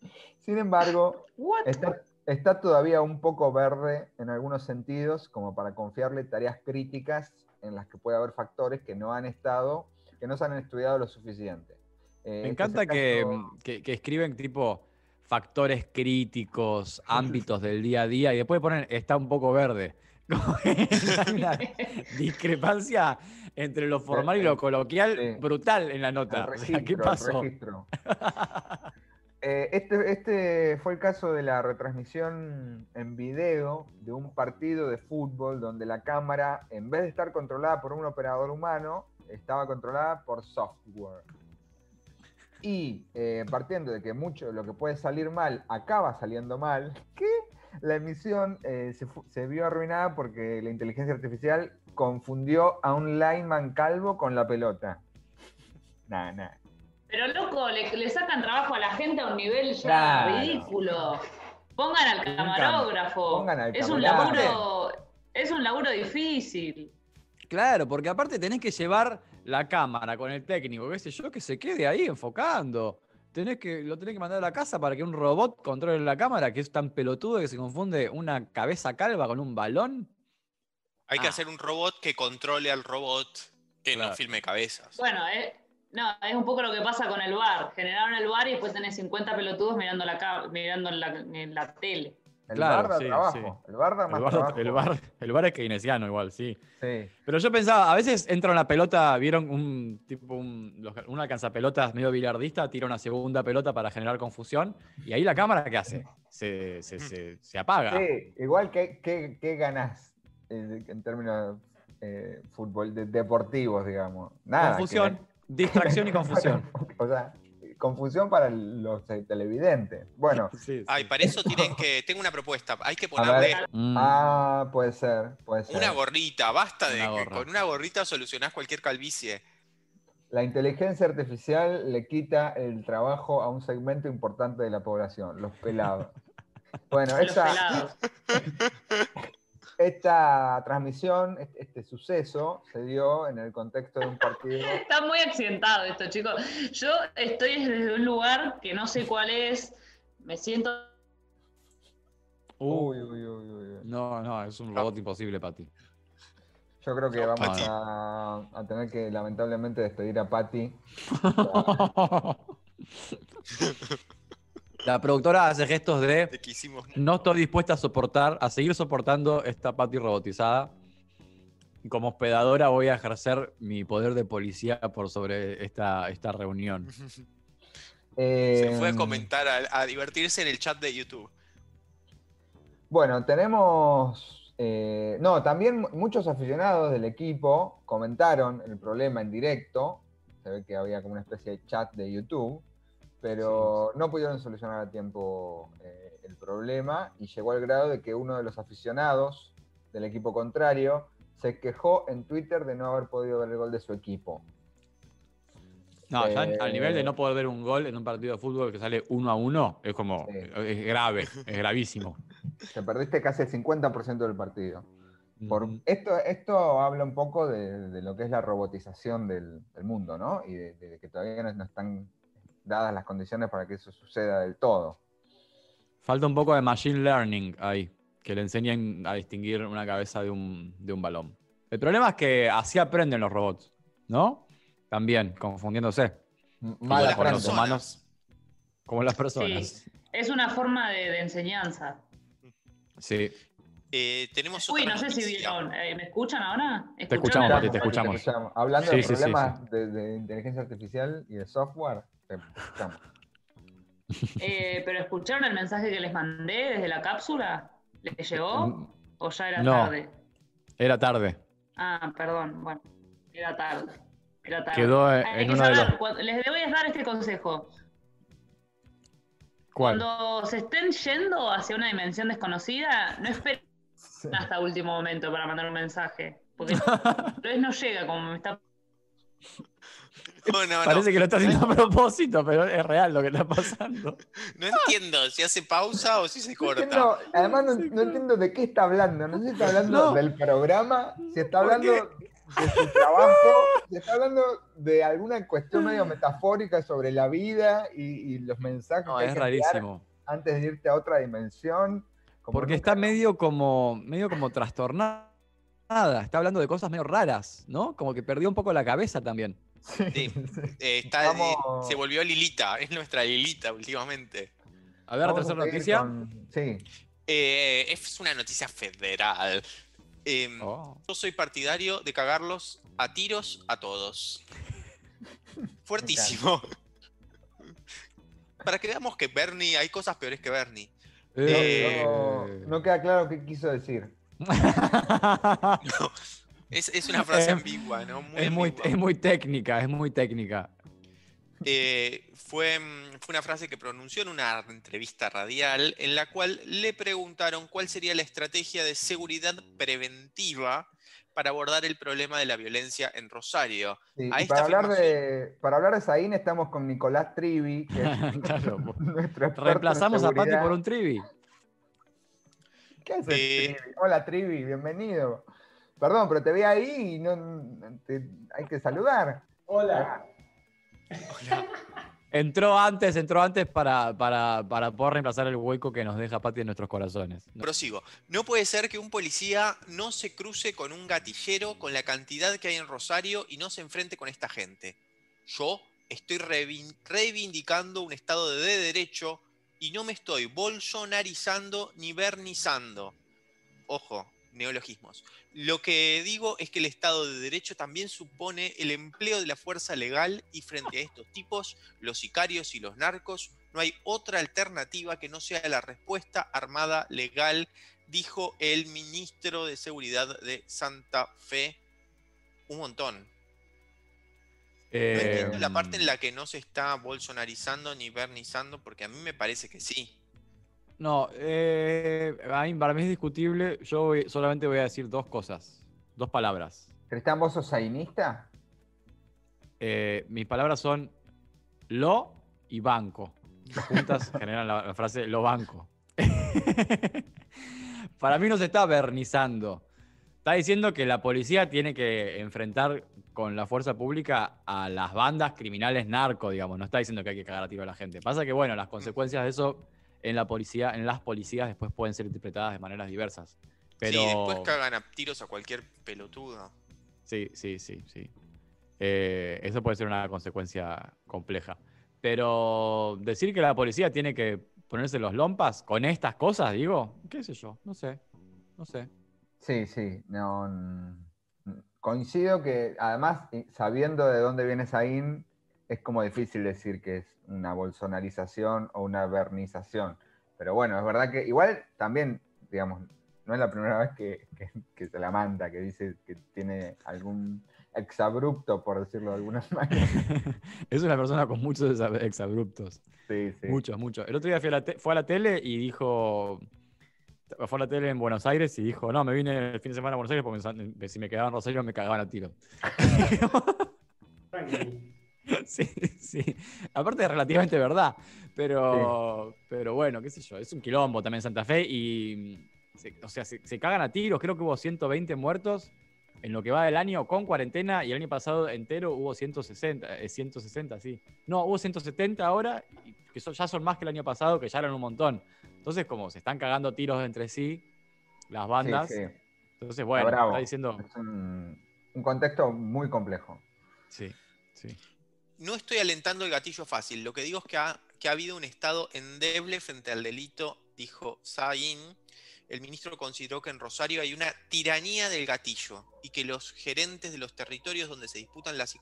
Speaker 1: [LAUGHS] Sin embargo? Está, está todavía un poco verde en algunos sentidos, como para confiarle tareas críticas en las que puede haber factores que no han estado, que no se han estudiado lo suficiente. Eh,
Speaker 2: me
Speaker 1: este
Speaker 2: encanta
Speaker 1: el
Speaker 2: que, que- que escriben tipo factores críticos, [LAUGHS] ámbitos del día a día, y después ponen está un poco verde. [LAUGHS] Hay una [LAUGHS] discrepancia entre lo formal y lo coloquial
Speaker 1: Sí.
Speaker 2: brutal en la nota. O sea,
Speaker 1: registro,
Speaker 2: ¿Qué
Speaker 1: el
Speaker 2: pasó?
Speaker 1: Eh, este, este fue el caso de la retransmisión en video de un partido de fútbol donde la cámara, en vez de estar controlada por un operador humano, estaba controlada por software. Y eh, partiendo de que mucho lo que puede salir mal acaba saliendo mal, que la emisión eh, se, se vio arruinada porque la inteligencia artificial confundió a un lineman calvo con la pelota. [LAUGHS] Nah, nah.
Speaker 3: Pero loco, le, le sacan trabajo a la gente a un nivel ya
Speaker 1: Claro.
Speaker 3: ridículo. Pongan al camarógrafo.
Speaker 1: pongan al
Speaker 3: es un laburo, es un laburo difícil.
Speaker 2: Claro, porque aparte tenés que llevar la cámara con el técnico, qué sé yo, que se quede ahí enfocando. Tenés que, lo tenés que mandar a la casa para que un robot controle la cámara, que es tan pelotudo que se confunde una cabeza calva con un balón.
Speaker 4: Hay que
Speaker 2: Ah.
Speaker 4: hacer un robot que controle al robot que
Speaker 2: Claro.
Speaker 4: no filme cabezas.
Speaker 3: Bueno, eh, no, es un poco lo que pasa con el bar. Generaron el bar y después tenés 50 pelotudos mirando la, mirando en la, en la tele.
Speaker 1: El
Speaker 2: Claro,
Speaker 1: bar da
Speaker 2: sí,
Speaker 1: trabajo. El bar da
Speaker 2: El
Speaker 1: más
Speaker 2: bar,
Speaker 1: trabajo.
Speaker 2: el, bar, el bar es keynesiano igual, sí.
Speaker 1: Sí.
Speaker 2: Pero yo pensaba, a veces entra una pelota, vieron un tipo, un, un alcanzapelotas medio billardista, tira una segunda pelota para generar confusión, y ahí la cámara, ¿qué hace? Se, se, se- se apaga.
Speaker 1: Sí, igual que, que, que ganás en términos eh, fútbol de- deportivos, digamos. Nada.
Speaker 2: confusión,
Speaker 1: que-
Speaker 2: distracción y [LAUGHS] confusión. [LAUGHS]
Speaker 1: o sea, confusión para los eh, televidentes. Bueno, [LAUGHS]
Speaker 2: Sí, sí.
Speaker 4: Ay, para eso tienen que. Tengo una propuesta. Hay que ponerle.
Speaker 2: Mm.
Speaker 1: ah, puede ser, puede ser.
Speaker 4: una gorrita. Basta de
Speaker 2: Una
Speaker 4: que con una gorrita solucionás cualquier calvicie.
Speaker 1: La inteligencia artificial le quita el trabajo a un segmento importante de la población, los pelados. Bueno,
Speaker 3: Los
Speaker 1: esa,
Speaker 3: pelados.
Speaker 1: Esta transmisión, este, este suceso, se dio en el contexto de un partido. [LAUGHS]
Speaker 3: Está muy accidentado esto, chicos. Yo estoy desde un lugar que no sé cuál es. Me siento.
Speaker 2: Uh,
Speaker 1: Uy, uy, uy, uy, uy.
Speaker 2: No, no, es un robot imposible, Pati.
Speaker 1: Yo creo que
Speaker 4: No,
Speaker 1: vamos a, a tener que lamentablemente despedir a Patty. [LAUGHS] [LAUGHS]
Speaker 2: La productora hace gestos de
Speaker 4: De que hicimos.
Speaker 2: no estoy dispuesta a soportar, a seguir soportando esta Pati robotizada. Como hospedadora voy a ejercer mi poder de policía por sobre esta, esta reunión. [LAUGHS]
Speaker 4: Se fue a
Speaker 1: Eh,
Speaker 4: comentar, a, a divertirse en el chat de YouTube.
Speaker 1: Bueno, tenemos. eh, no, también mu- muchos aficionados del equipo comentaron el problema en directo. Se ve que había como una especie de chat de YouTube, pero no pudieron solucionar a tiempo eh, el problema y llegó al grado de que uno de los aficionados del equipo contrario se quejó en Twitter de no haber podido ver el gol de su equipo.
Speaker 2: No, ya
Speaker 1: Eh,
Speaker 2: al nivel de no poder ver un gol en un partido de fútbol que sale uno a uno, es como,
Speaker 1: Sí.
Speaker 2: es grave, es gravísimo. [LAUGHS]
Speaker 1: Te perdiste casi el 50% del partido. Por, esto, esto habla un poco de, de lo que es la robotización del, del mundo, ¿no? Y de, de que todavía no, no están dadas las condiciones para que eso suceda del todo.
Speaker 2: Falta un poco de machine learning ahí, que le enseñen a distinguir una cabeza de un, de un balón. El problema es que así aprenden los robots, ¿no? También, confundiéndose,
Speaker 1: M-
Speaker 4: Como
Speaker 2: los humanos. como las personas.
Speaker 3: Sí, es una forma de, de enseñanza.
Speaker 2: Sí.
Speaker 4: Eh, tenemos
Speaker 3: Uy, no sé si vieron. eh, ¿Me escuchan ahora?
Speaker 2: Te escuchamos, Pati, te escuchamos.
Speaker 1: Hablando
Speaker 2: Sí,
Speaker 1: de
Speaker 2: sí, sí,
Speaker 1: problemas De, de inteligencia artificial y de software, te.
Speaker 3: Eh, pero ¿escucharon el mensaje que les mandé desde la cápsula? ¿Les llegó? ¿O ya era
Speaker 2: No.
Speaker 3: tarde?
Speaker 2: Era tarde.
Speaker 3: Ah, perdón. Bueno. Era tarde. Era tarde.
Speaker 2: Quedó
Speaker 3: Hay
Speaker 2: en
Speaker 3: que
Speaker 2: uno de
Speaker 3: saber,
Speaker 2: los.
Speaker 3: cuando- les voy a dar este consejo.
Speaker 2: ¿Cuál?
Speaker 3: Cuando se estén yendo hacia una dimensión desconocida, no esperen
Speaker 1: Sí.
Speaker 3: hasta último momento para mandar un mensaje. Porque [LAUGHS] tal vez no llega como me está [LAUGHS]
Speaker 4: No, no, no.
Speaker 2: Parece que lo está haciendo a propósito, pero es real lo que está pasando. [LAUGHS]
Speaker 4: No entiendo si hace pausa o si se
Speaker 1: No
Speaker 4: corta.
Speaker 1: entiendo- además no, no entiendo de qué está hablando. No sé si está hablando
Speaker 2: No.
Speaker 1: del programa, si está
Speaker 2: ¿Por
Speaker 1: hablando de su trabajo, [LAUGHS] si está hablando de alguna cuestión medio metafórica sobre la vida y, y los mensajes
Speaker 2: No,
Speaker 1: que hay
Speaker 2: es
Speaker 1: que
Speaker 2: rarísimo.
Speaker 1: antes de irte a otra dimensión. como
Speaker 2: Porque
Speaker 1: nunca-
Speaker 2: está medio como, medio como trastornada. Está hablando de cosas medio raras, ¿no? Como que perdió un poco la cabeza también.
Speaker 4: Sí. Eh, está, eh, se volvió Lilita, es nuestra Lilita últimamente.
Speaker 2: A ver, tercera noticia.
Speaker 1: con- Sí.
Speaker 4: Eh, es una noticia federal. Em,
Speaker 2: Oh.
Speaker 4: Yo soy partidario de cagarlos a tiros a todos. Fuertísimo. [LAUGHS] Para que veamos que Bernie, hay cosas peores que Bernie. Eh,
Speaker 1: No, no queda claro qué quiso decir. [LAUGHS]
Speaker 4: Es, es una frase
Speaker 2: Eh,
Speaker 4: ambigua, ¿no? Muy
Speaker 2: es, muy,
Speaker 4: ambigua.
Speaker 2: es muy técnica, es muy técnica.
Speaker 4: Eh, fue, mm, fue una frase que pronunció en una entrevista radial en la cual le preguntaron cuál sería la estrategia de seguridad preventiva para abordar el problema de la violencia en Rosario.
Speaker 1: Sí,
Speaker 4: A
Speaker 1: y
Speaker 4: esta
Speaker 1: para, hablar de, para hablar de Saín estamos con Nicolás Trivi, que es [LAUGHS]
Speaker 2: Claro,
Speaker 1: nuestro experto en
Speaker 2: Reemplazamos a Pati por un trivi.
Speaker 1: ¿Qué haces,
Speaker 4: Eh,
Speaker 1: Trivi? Hola, Trivi, bienvenido. Perdón, pero te vi ahí y no, te- hay que saludar.
Speaker 5: Hola. [LAUGHS]
Speaker 2: Entró antes, entró antes para, para, para poder reemplazar el hueco que nos deja Pati en nuestros corazones. No.
Speaker 4: Prosigo. No puede ser que un policía no se cruce con un gatillero con la cantidad que hay en Rosario y no se enfrente con esta gente. Yo estoy reivin- reivindicando un Estado de derecho y no me estoy bolsonarizando ni vernizando. Ojo, neologismos. Lo que digo es que el Estado de Derecho también supone el empleo de la fuerza legal y frente a estos tipos, los sicarios y los narcos, no hay otra alternativa que no sea la respuesta armada legal, dijo el ministro de Seguridad de Santa Fe. Un montón. No
Speaker 2: Eh,
Speaker 4: entiendo la parte en la que no se está bolsonarizando ni vernizando, porque a mí me parece que sí.
Speaker 2: No, eh, para mí es discutible. Yo voy- solamente voy a decir dos cosas, dos palabras.
Speaker 1: Cristian, ¿vos sos sainista?
Speaker 2: Eh, mis palabras son lo y banco. Juntas [LAUGHS] generan la, la frase lo banco. [LAUGHS] Para mí no se está vernizando. Está diciendo que la policía tiene que enfrentar con la fuerza pública a las bandas criminales narco, digamos. No está diciendo que hay que cagar a tiro a la gente. Pasa que, bueno, las consecuencias de eso en la policía, en las policías después pueden ser interpretadas de maneras diversas. Pero...
Speaker 4: Sí, después cagan a tiros a cualquier pelotudo.
Speaker 2: Sí, sí, sí, sí. Eh, eso puede ser una consecuencia compleja. Pero decir que la policía tiene que ponerse los lompas con estas cosas, digo, qué sé yo, no sé, no sé.
Speaker 1: Sí, sí. No, coincido que además, y sabiendo de dónde viene Saín, es como difícil decir que es una bolsonarización o una vernización. Pero bueno, es verdad que igual también, digamos, no es la primera [LAUGHS] vez que, que- que se la manda, que dice que tiene algún exabrupto, por decirlo de alguna [LAUGHS] manera. [LAUGHS]
Speaker 2: es una persona con muchos exa- exabruptos.
Speaker 1: Sí, sí.
Speaker 2: Muchos, muchos. El otro día fui a la te- fue a la tele y dijo. Fue a la tele en Buenos Aires y dijo: No, me vine el fin de semana a Buenos Aires porque si me quedaba en Rosario me cagaban a tiro. [LAUGHS] Sí, sí. Aparte es relativamente verdad. Pero, pero bueno, qué sé yo. Es un quilombo también Santa Fe y. se- o sea, se, se cagan a tiros. Creo que hubo 120 muertos en lo que va del año con cuarentena y el año pasado entero hubo 160, eh, 160, sí. No, hubo 170 ahora, que son- ya son más que el año pasado, que ya eran un montón. Entonces, como se están cagando tiros entre sí, las bandas.
Speaker 1: sí.
Speaker 2: Entonces, bueno,
Speaker 1: bravo.
Speaker 2: está diciendo.
Speaker 1: Es un, un contexto muy complejo.
Speaker 2: Sí, sí.
Speaker 4: No estoy alentando el gatillo fácil. Lo que digo es que ha, que ha habido un Estado endeble frente al delito, dijo Sain. El ministro consideró que en Rosario hay una tiranía del gatillo y que los gerentes de los territorios donde se disputan las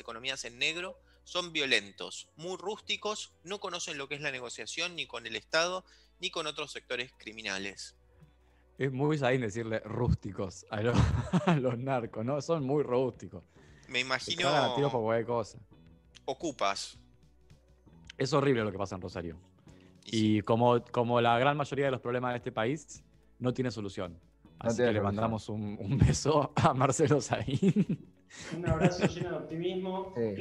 Speaker 4: economías en negro son violentos, muy rústicos, no conocen lo que es la negociación ni con el Estado ni con otros sectores criminales.
Speaker 2: Es muy saín decirle rústicos a los, [LAUGHS] a los narcos, ¿no? Son muy rústicos.
Speaker 4: Me
Speaker 2: Se cagan a tiros por
Speaker 4: imagino
Speaker 2: cualquier cosa.
Speaker 4: ocupas.
Speaker 2: Es horrible lo que pasa en Rosario.
Speaker 4: Y sí,
Speaker 2: Y como, como la gran mayoría de los problemas de este país, no tiene solución. Así
Speaker 1: tiene
Speaker 2: que le mandamos un, un beso a Marcelo Saín.
Speaker 5: Un abrazo lleno de optimismo.
Speaker 1: Sí.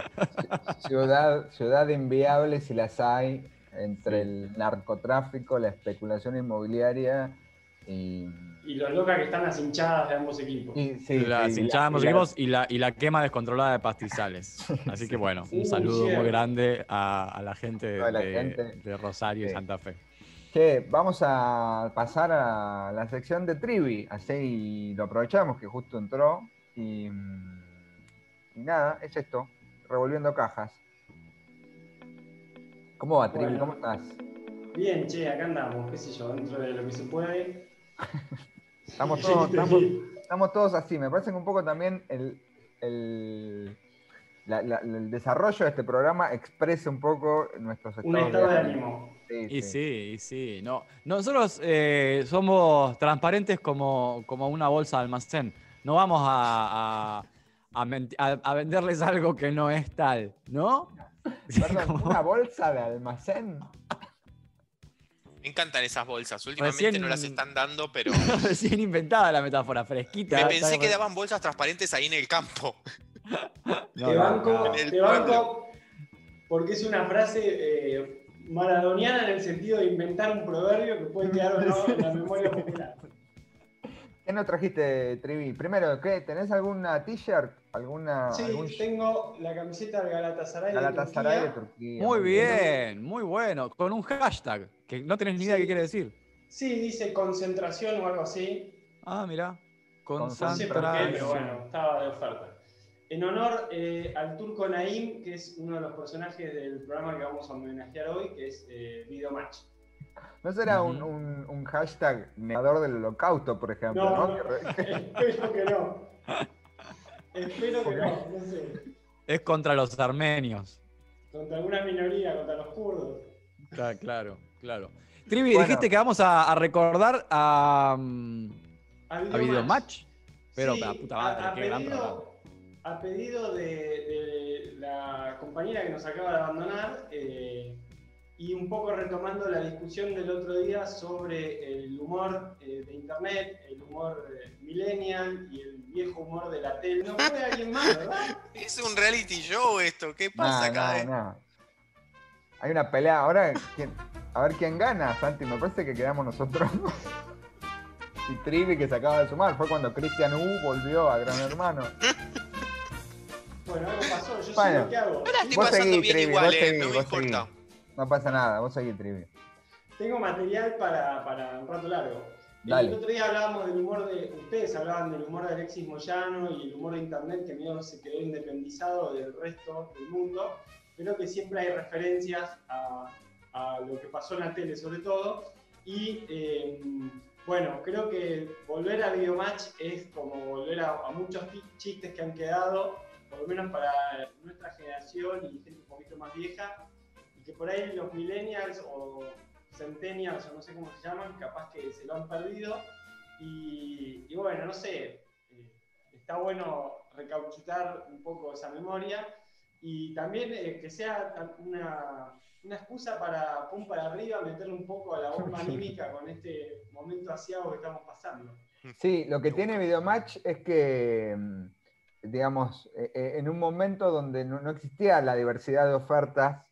Speaker 1: Ciudad, ciudad inviable si las hay entre el narcotráfico, la especulación inmobiliaria y.
Speaker 5: Y lo loca que están las hinchadas de ambos equipos.
Speaker 1: y- sí,
Speaker 2: las
Speaker 1: sí,
Speaker 2: hinchadas de
Speaker 1: y la-
Speaker 2: equipos y la, y la quema descontrolada de pastizales. [LAUGHS] Así que bueno, un saludo muy grande a, a la gente
Speaker 1: la
Speaker 2: de,
Speaker 1: gente.
Speaker 2: de Rosario y. Santa Fe.
Speaker 1: Che, vamos a pasar a la sección de Trivi, así lo aprovechamos que justo entró. Y, mm, y nada, es esto, revolviendo cajas. ¿Cómo va, Trivi?
Speaker 5: Bueno.
Speaker 1: ¿Cómo estás?
Speaker 5: Bien, che, acá andamos, qué sé yo, dentro de lo que se puede. [LAUGHS]
Speaker 1: Estamos todos, [LAUGHS] estamos, estamos todos así. Me parece que un poco también el, el, la- la- el desarrollo de este programa expresa un poco nuestros estados
Speaker 5: Un estado de
Speaker 1: ánimo.
Speaker 5: ánimo.
Speaker 1: Sí,
Speaker 2: Y
Speaker 1: sí.
Speaker 2: sí, y sí. No, nosotros eh, somos transparentes como, como una bolsa de almacén. No vamos a, a- a menti- a- a venderles algo que no es tal, ¿no?
Speaker 1: Perdón, una bolsa de almacén.
Speaker 4: Me encantan esas bolsas. Últimamente
Speaker 2: Recién-
Speaker 4: no las están dando, pero [LAUGHS]
Speaker 2: Recién inventada la metáfora, fresquita.
Speaker 4: me pensé que daban bolsas transparentes ahí en el campo. [LAUGHS]
Speaker 2: No,
Speaker 5: te banco,
Speaker 2: no.
Speaker 5: Te banco porque es una frase eh, maradoniana en el sentido de inventar un proverbio que puede quedar o no en la memoria popular.
Speaker 1: ¿Qué no trajiste, Trivi? Primero, ¿qué? ¿Tenés alguna t-shirt? ¿Alguna,
Speaker 5: Sí,
Speaker 1: algún
Speaker 5: tengo la camiseta del Galatasaray,
Speaker 1: Galatasaray de
Speaker 5: de Turquía.
Speaker 1: Turquía?
Speaker 2: Muy bien, muy bueno. Con un hashtag, que no tenés ni idea
Speaker 5: Sí.
Speaker 2: qué quiere decir.
Speaker 5: Sí, dice concentración o algo así.
Speaker 2: Ah, mirá.
Speaker 1: Con
Speaker 5: No sé por qué,
Speaker 2: Concentración.
Speaker 5: pero bueno, estaba de oferta. En honor eh, al turco Naim, que es uno de los personajes del programa que vamos a homenajear hoy, que es eh, Videomatch.
Speaker 1: ¿No será un, un- un hashtag negador del holocausto, por ejemplo?
Speaker 5: No, [LAUGHS] espero que no. Espero que no, no sé.
Speaker 2: Es contra los armenios.
Speaker 5: Contra alguna minoría, contra los kurdos.
Speaker 2: Claro, claro, claro. Trivi,
Speaker 1: Bueno.
Speaker 2: dijiste que vamos a, a recordar a, mm,
Speaker 5: A
Speaker 2: a
Speaker 5: Videomatch.
Speaker 2: Pero
Speaker 5: Sí,
Speaker 2: la puta
Speaker 5: a-
Speaker 2: madre,
Speaker 5: a,
Speaker 2: qué gran programa.
Speaker 5: pedido, a pedido de, de la compañera que nos acaba de abandonar eh, y un poco retomando la discusión del otro día sobre el humor eh, de internet, el humor eh, millennial y el viejo humor de la tele. No fue alguien más, ¿verdad? [LAUGHS]
Speaker 4: Es un reality show esto. ¿Qué pasa
Speaker 1: No,
Speaker 4: acá?
Speaker 1: no,
Speaker 4: eh?
Speaker 1: no. Hay una pelea. Ahora, ¿quién- a ver quién gana, Santi. Me parece que quedamos nosotros. [LAUGHS] y Trivi que se acaba de sumar. Fue cuando Cristian U volvió a Gran Hermano.
Speaker 5: Bueno, algo pasó, yo sé lo que hago.
Speaker 4: La estoy
Speaker 1: Vos
Speaker 4: pasando
Speaker 1: seguí,
Speaker 4: bien
Speaker 1: Trivi,
Speaker 4: igual, eh,
Speaker 1: seguí,
Speaker 4: no me.
Speaker 1: No pasa nada, vos seguís Trivi.
Speaker 5: Tengo material para, para un rato largo.
Speaker 1: Dale.
Speaker 5: El otro día hablábamos del humor de. Ustedes hablaban del humor de Alexis Moyano y el humor de internet que medio se quedó independizado del resto del mundo, pero que siempre hay referencias a, a lo que pasó en la tele, sobre todo. Y eh, bueno, creo que volver a Videomatch es como volver a, a muchos chistes que han quedado, por lo menos para nuestra generación y gente un poquito más vieja, que por ahí los millennials o centennials o no sé cómo se llaman, capaz que se lo han perdido. Y, y bueno, no sé, eh, está bueno recauchutar un poco esa memoria y también eh, que sea una, una excusa para pum para arriba, meterle un poco a la bomba [LAUGHS] anímica con este momento asiago que estamos pasando.
Speaker 1: Sí, lo que tiene Videomatch es que, mm, digamos, eh, eh, en un momento donde no, no existía la diversidad de ofertas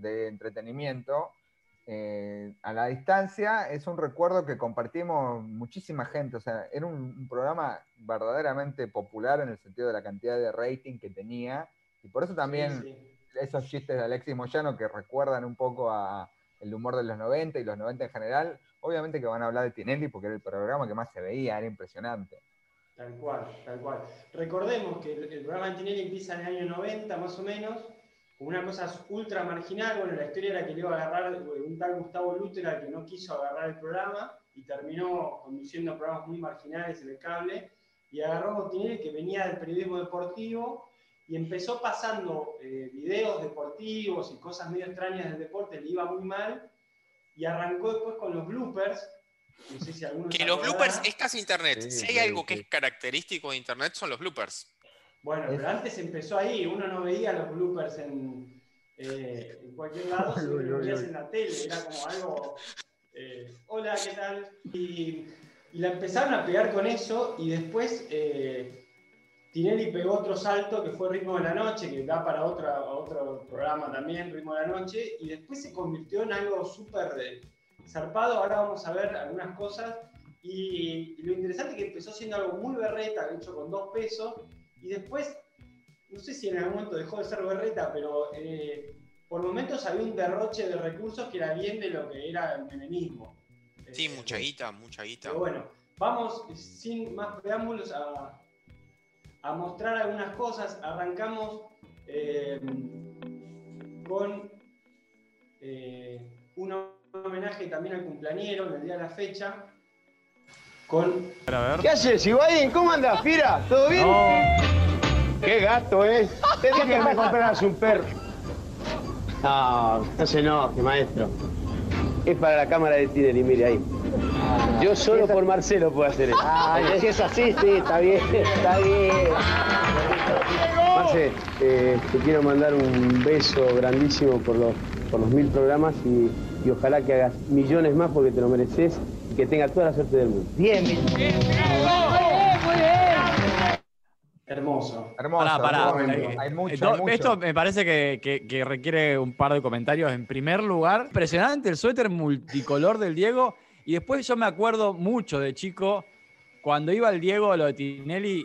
Speaker 1: de entretenimiento, eh, a la distancia es un recuerdo que compartimos muchísima gente. O sea, era un, un programa verdaderamente popular en el sentido de la cantidad de rating que tenía. Y por eso también
Speaker 5: Sí, sí.
Speaker 1: esos chistes de Alexis Moyano que recuerdan un poco a el humor de los 90 y los 90 en general, obviamente que van a hablar de Tinelli porque era el programa que más se veía, era impresionante.
Speaker 5: Tal cual, tal cual. Recordemos que el, el programa de Tinelli empieza en el año 90, más o menos, una cosa ultra marginal. Bueno, la historia era que le iba a agarrar eh, un tal Gustavo Lutera que no quiso agarrar el programa y terminó conduciendo programas muy marginales en el cable. Y agarró a Tinelli que venía del periodismo deportivo y empezó pasando eh, videos deportivos y cosas medio extrañas del deporte, le iba muy mal. Y arrancó después con los bloopers, No sé si alguno
Speaker 4: Que los bloopers es casi internet.
Speaker 2: Sí,
Speaker 4: si hay
Speaker 2: sí,
Speaker 4: algo que es característico de internet son los bloopers.
Speaker 5: Bueno,
Speaker 1: Es-
Speaker 5: pero antes empezó ahí, uno no veía los bloopers en, eh, en cualquier lado, [LAUGHS] sino lo veías en la tele, era como algo, eh, hola, ¿qué tal? Y, y la empezaron a pegar con eso y después eh, Tinelli pegó otro salto que fue Ritmo de la Noche, que da para otra, otro programa también, Ritmo de la Noche, y después se convirtió en algo súper eh, zarpado, ahora vamos a ver algunas cosas. Y, y lo interesante es que empezó siendo algo muy berreta, hecho con dos pesos, y después, no sé si en algún momento dejó de ser berreta, pero eh, por momentos había un derroche de recursos que era bien de lo que era el menemismo.
Speaker 4: Sí,
Speaker 5: Eh,
Speaker 4: mucha guita, mucha guita.
Speaker 5: Pero bueno, vamos sin más preámbulos a, a mostrar algunas cosas. Arrancamos eh, con eh, un homenaje también al cumpleañero en el día de la fecha. Con
Speaker 2: A ver, a ver.
Speaker 6: ¿Qué haces, Higuaín? ¿Cómo andas, Fira? ¿Todo bien?
Speaker 2: No,
Speaker 6: ¡Qué gato es! Te dije que me [LAUGHS] compraras un perro. No, no se enoje, maestro. Es para la cámara de Tinelli, mire ahí. Yo solo por Marcelo puedo hacer eso. Ah, si es así, sí, está bien, está bien. Marce, eh, te quiero mandar un beso grandísimo por los, por los mil programas y, y ojalá que hagas millones más porque te lo mereces que tengas toda la suerte del mundo. Bien,
Speaker 5: Hermoso.
Speaker 1: Hermoso.
Speaker 2: Pará, pará.
Speaker 1: hermoso.
Speaker 2: Eh,
Speaker 1: Hay mucho,
Speaker 2: eh, no,
Speaker 1: hay mucho.
Speaker 2: Esto me parece que, que- que requiere un par de comentarios. En primer lugar, impresionante el suéter multicolor del Diego. Y después yo me acuerdo mucho de chico, cuando iba el Diego a lo de Tinelli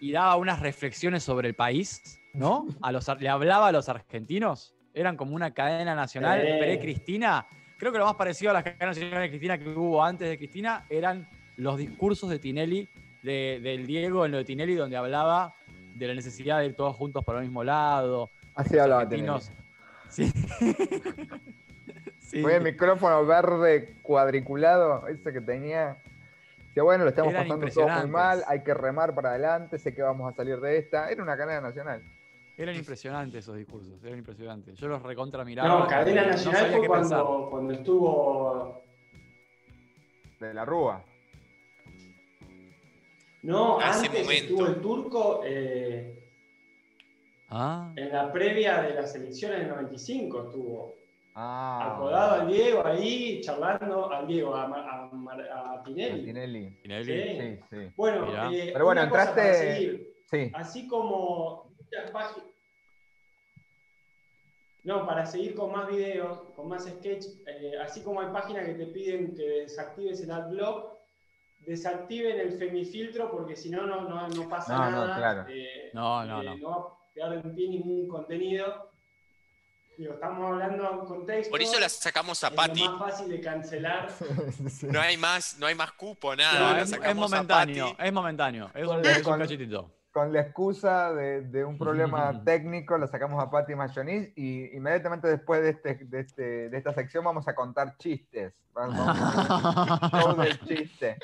Speaker 2: y daba unas reflexiones sobre el país, ¿no? A los, le hablaba a los argentinos. Eran como una cadena nacional
Speaker 5: Sí.
Speaker 2: pre-Cristina. Creo que lo más parecido a las cadenas nacionales de Cristina que hubo antes de Cristina eran los discursos de Tinelli, de- del Diego en lo de Tinelli, donde hablaba de la necesidad de ir todos juntos para el mismo lado.
Speaker 1: Así hablaba
Speaker 2: argentinos- Sí. [LAUGHS] Sí.
Speaker 1: Fue el micrófono verde cuadriculado, ese que tenía. Que bueno, lo estamos
Speaker 2: Eran
Speaker 1: pasando todo muy mal, hay que remar para adelante, sé que vamos a salir de esta. Era una cadena nacional.
Speaker 2: Eran impresionantes esos discursos, eran impresionantes. Yo los recontra miraba.
Speaker 5: No, Cadena Nacional fue cuando, cuando estuvo.
Speaker 1: De la Rúa.
Speaker 5: No,
Speaker 4: Hace
Speaker 5: antes
Speaker 4: momento.
Speaker 5: estuvo el turco eh,
Speaker 2: Ah,
Speaker 5: en la previa de las elecciones del 95. Estuvo
Speaker 1: Ah.
Speaker 5: acodado al Diego ahí, charlando al Diego, a, a, a Tinelli.
Speaker 1: Tinelli.
Speaker 5: Sí.
Speaker 1: Sí, sí.
Speaker 5: Bueno, eh,
Speaker 1: Pero bueno, entraste-. Sí.
Speaker 5: Así como muchas páginas. No, para seguir con más videos, con más sketch, eh, así como hay páginas que te piden que desactives el adblock, desactiven el femifiltro porque si no, no, no, no pasa
Speaker 1: No, no,
Speaker 5: nada.
Speaker 1: claro.
Speaker 5: eh,
Speaker 2: No, no,
Speaker 5: eh,
Speaker 2: no.
Speaker 5: va a quedar en pie ningún contenido. Digo, estamos hablando en contexto.
Speaker 4: Por eso la sacamos a
Speaker 5: es
Speaker 4: Pati.
Speaker 5: lo más fácil de cancelar. [LAUGHS]
Speaker 4: No hay más, no hay más cupo,
Speaker 2: No,
Speaker 4: nada. la
Speaker 2: es, es
Speaker 4: a
Speaker 2: momentáneo, es momentáneo. Es un, es un cachitito.
Speaker 1: Con la excusa de, de un problema [LAUGHS] técnico, lo sacamos a Patti Mayonis y inmediatamente después de, este, de, este- de esta sección vamos a contar chistes. Vamos a [LAUGHS] show del chiste.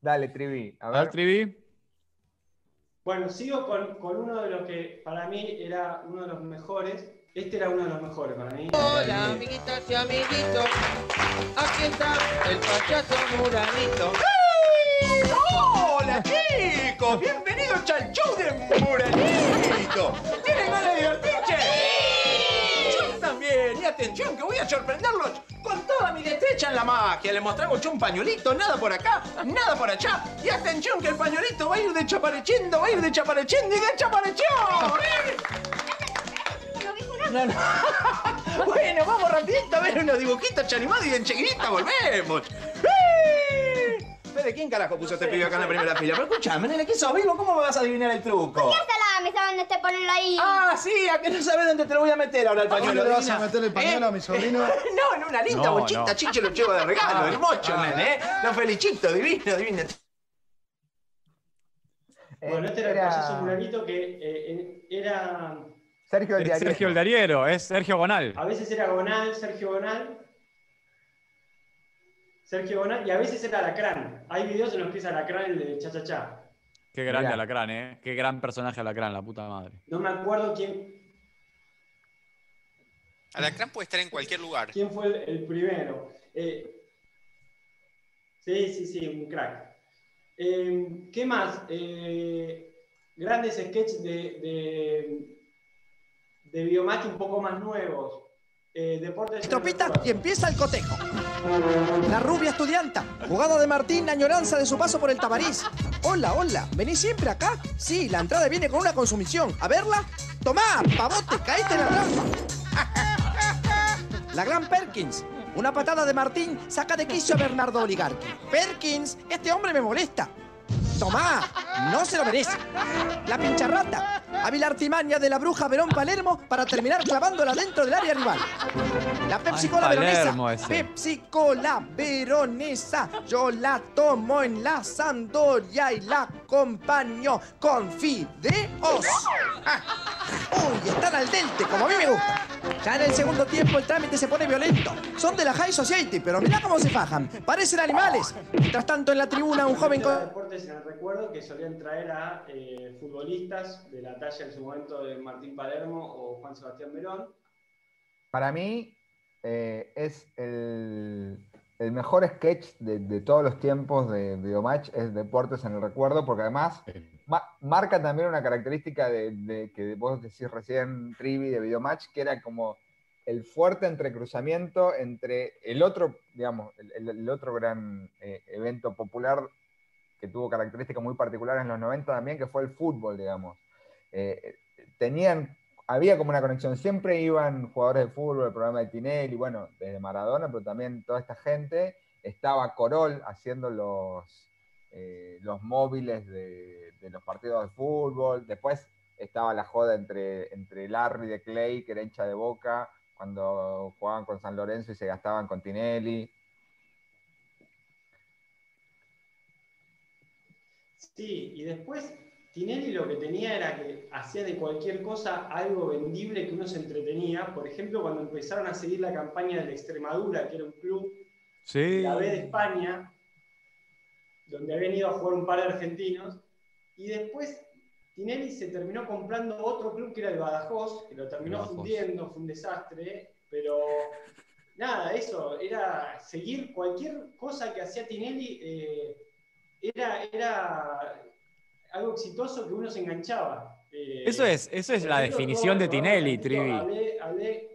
Speaker 1: Dale, Trivi. A
Speaker 2: A ver. Trivi.
Speaker 5: Bueno, sigo con, con uno de los que para mí era uno de los mejores. Este era uno de los mejores para mí.
Speaker 7: Hola, amiguitas y amiguitos. Aquí está el payaso Muranito.
Speaker 8: ¡Hola chicos! ¡Bienvenidos al show de Muranito! ¿Tienen ganas de divertirse? Yo también, y atención que voy a sorprenderlos con toda mi destreza en la magia. Les mostramos yo un pañuelito, nada por acá, nada por allá. Y atención que el pañuelito va a ir desapareciendo, va a ir desapareciendo y desapareció. No, no. [LAUGHS] bueno, vamos rapidito a ver unos dibujitos animados y enseguidita volvemos. ¡Sí! Fede, ¿quién carajo puso este pibe acá en la primera fila? Pero escuchame, nene, ¿qué sos vivo? ¿Cómo me vas a adivinar el truco?
Speaker 9: me saben este ponerlo ahí.
Speaker 8: Ah, sí, a que no sabes dónde te lo voy a meter ahora el pañuelo.
Speaker 10: le vas a meter el pañuelo
Speaker 8: ¿Eh?
Speaker 10: a mi sobrino? [LAUGHS]
Speaker 8: no, en una linda
Speaker 2: No,
Speaker 8: bochita,
Speaker 2: no.
Speaker 8: chiche, lo llevo de regalo,
Speaker 10: Ah,
Speaker 8: el mocho,
Speaker 10: ah.
Speaker 8: nene, ¿eh? Los felichitos, divino, divino.
Speaker 5: Bueno, este era,
Speaker 1: Era
Speaker 5: el payaso Muranito que eh, era.
Speaker 1: Sergio el Diario.
Speaker 2: Sergio el Dariero, es Sergio Gonal.
Speaker 5: A veces era Gonal, Sergio Gonal. Sergio Gonal, y a veces era Alacrán. Hay videos en los que es Alacrán el de Cha Cha Cha.
Speaker 2: Qué grande
Speaker 1: Mirá.
Speaker 2: Alacrán, ¿eh? Qué gran personaje Alacrán, la puta madre.
Speaker 5: No me acuerdo quién,
Speaker 4: Alacrán puede estar en cualquier lugar.
Speaker 5: quién fue el, el primero. Eh, Sí, sí, sí, un crack. Eh, ¿Qué más? Eh, grandes sketches de, de, de un poco más nuevos. Eh, deportes.
Speaker 10: Tropita y empieza el cotejo. La rubia estudianta, jugada de Martín, la añoranza de su paso por el Tabarís. Hola, hola, ¿venís siempre acá? Sí, la entrada viene con una consumición. ¿A verla? Tomá, pavote, caíste en la trampa. La gran Perkins. Una patada de Martín saca de quicio a Bernardo Oligarqui. Perkins, este hombre me molesta. Tomá, no se lo merece. La pincharrata. Hábil artimaña de la bruja Verón Palermo para terminar clavándola dentro del área rival. La Pepsi Cola Veronesa.
Speaker 2: ese.
Speaker 10: Pepsi Cola Veronesa. Yo la tomo en la Sandoria y la acompaño con fideos. Ah. Uy, están al dente, como a mí me gusta. Ya en el segundo tiempo el trámite se pone violento. Son de la High Society, pero mirá cómo se fajan. Parecen animales. Mientras tanto, en la tribuna, un joven con...
Speaker 5: recuerdo que solían traer a eh, futbolistas de la talla en su momento de Martín Palermo o Juan Sebastián Verón.
Speaker 1: Para mí eh, es el, el mejor sketch de, de todos los tiempos de Biomatch, es Deportes en el Recuerdo, porque además ma- marca también una característica de, de que vos decís recién, Trivi, de Videomatch, que era como el fuerte entrecruzamiento entre el otro, digamos, el, el- el otro gran eh, evento popular que tuvo características muy particulares en los 90 también, que fue el fútbol, digamos. Eh, tenían, había como una conexión, siempre iban jugadores de fútbol, el programa de Tinelli, bueno, desde Maradona, pero también toda esta gente, estaba Corol haciendo los, eh, los móviles de, de los partidos de fútbol, después estaba la joda entre, entre Larry de Clay, que era hincha de boca, cuando jugaban con San Lorenzo y se gastaban con Tinelli.
Speaker 5: Sí, y después Tinelli lo que tenía era que hacía de cualquier cosa algo vendible que uno se entretenía. Por ejemplo, cuando empezaron a seguir la campaña de la Extremadura, que era un club
Speaker 2: Sí.
Speaker 5: la B de España, donde habían ido a jugar un par de argentinos, y después Tinelli se terminó comprando otro club que era el Badajoz, que lo terminó
Speaker 2: Badajoz.
Speaker 5: fundiendo, fue un desastre, pero nada, eso, era seguir cualquier cosa que hacía Tinelli, eh, era, era algo exitoso que uno se enganchaba. Eh,
Speaker 2: Eso es, eso es la definición de Tinelli, Trivi.
Speaker 5: hablé- hablé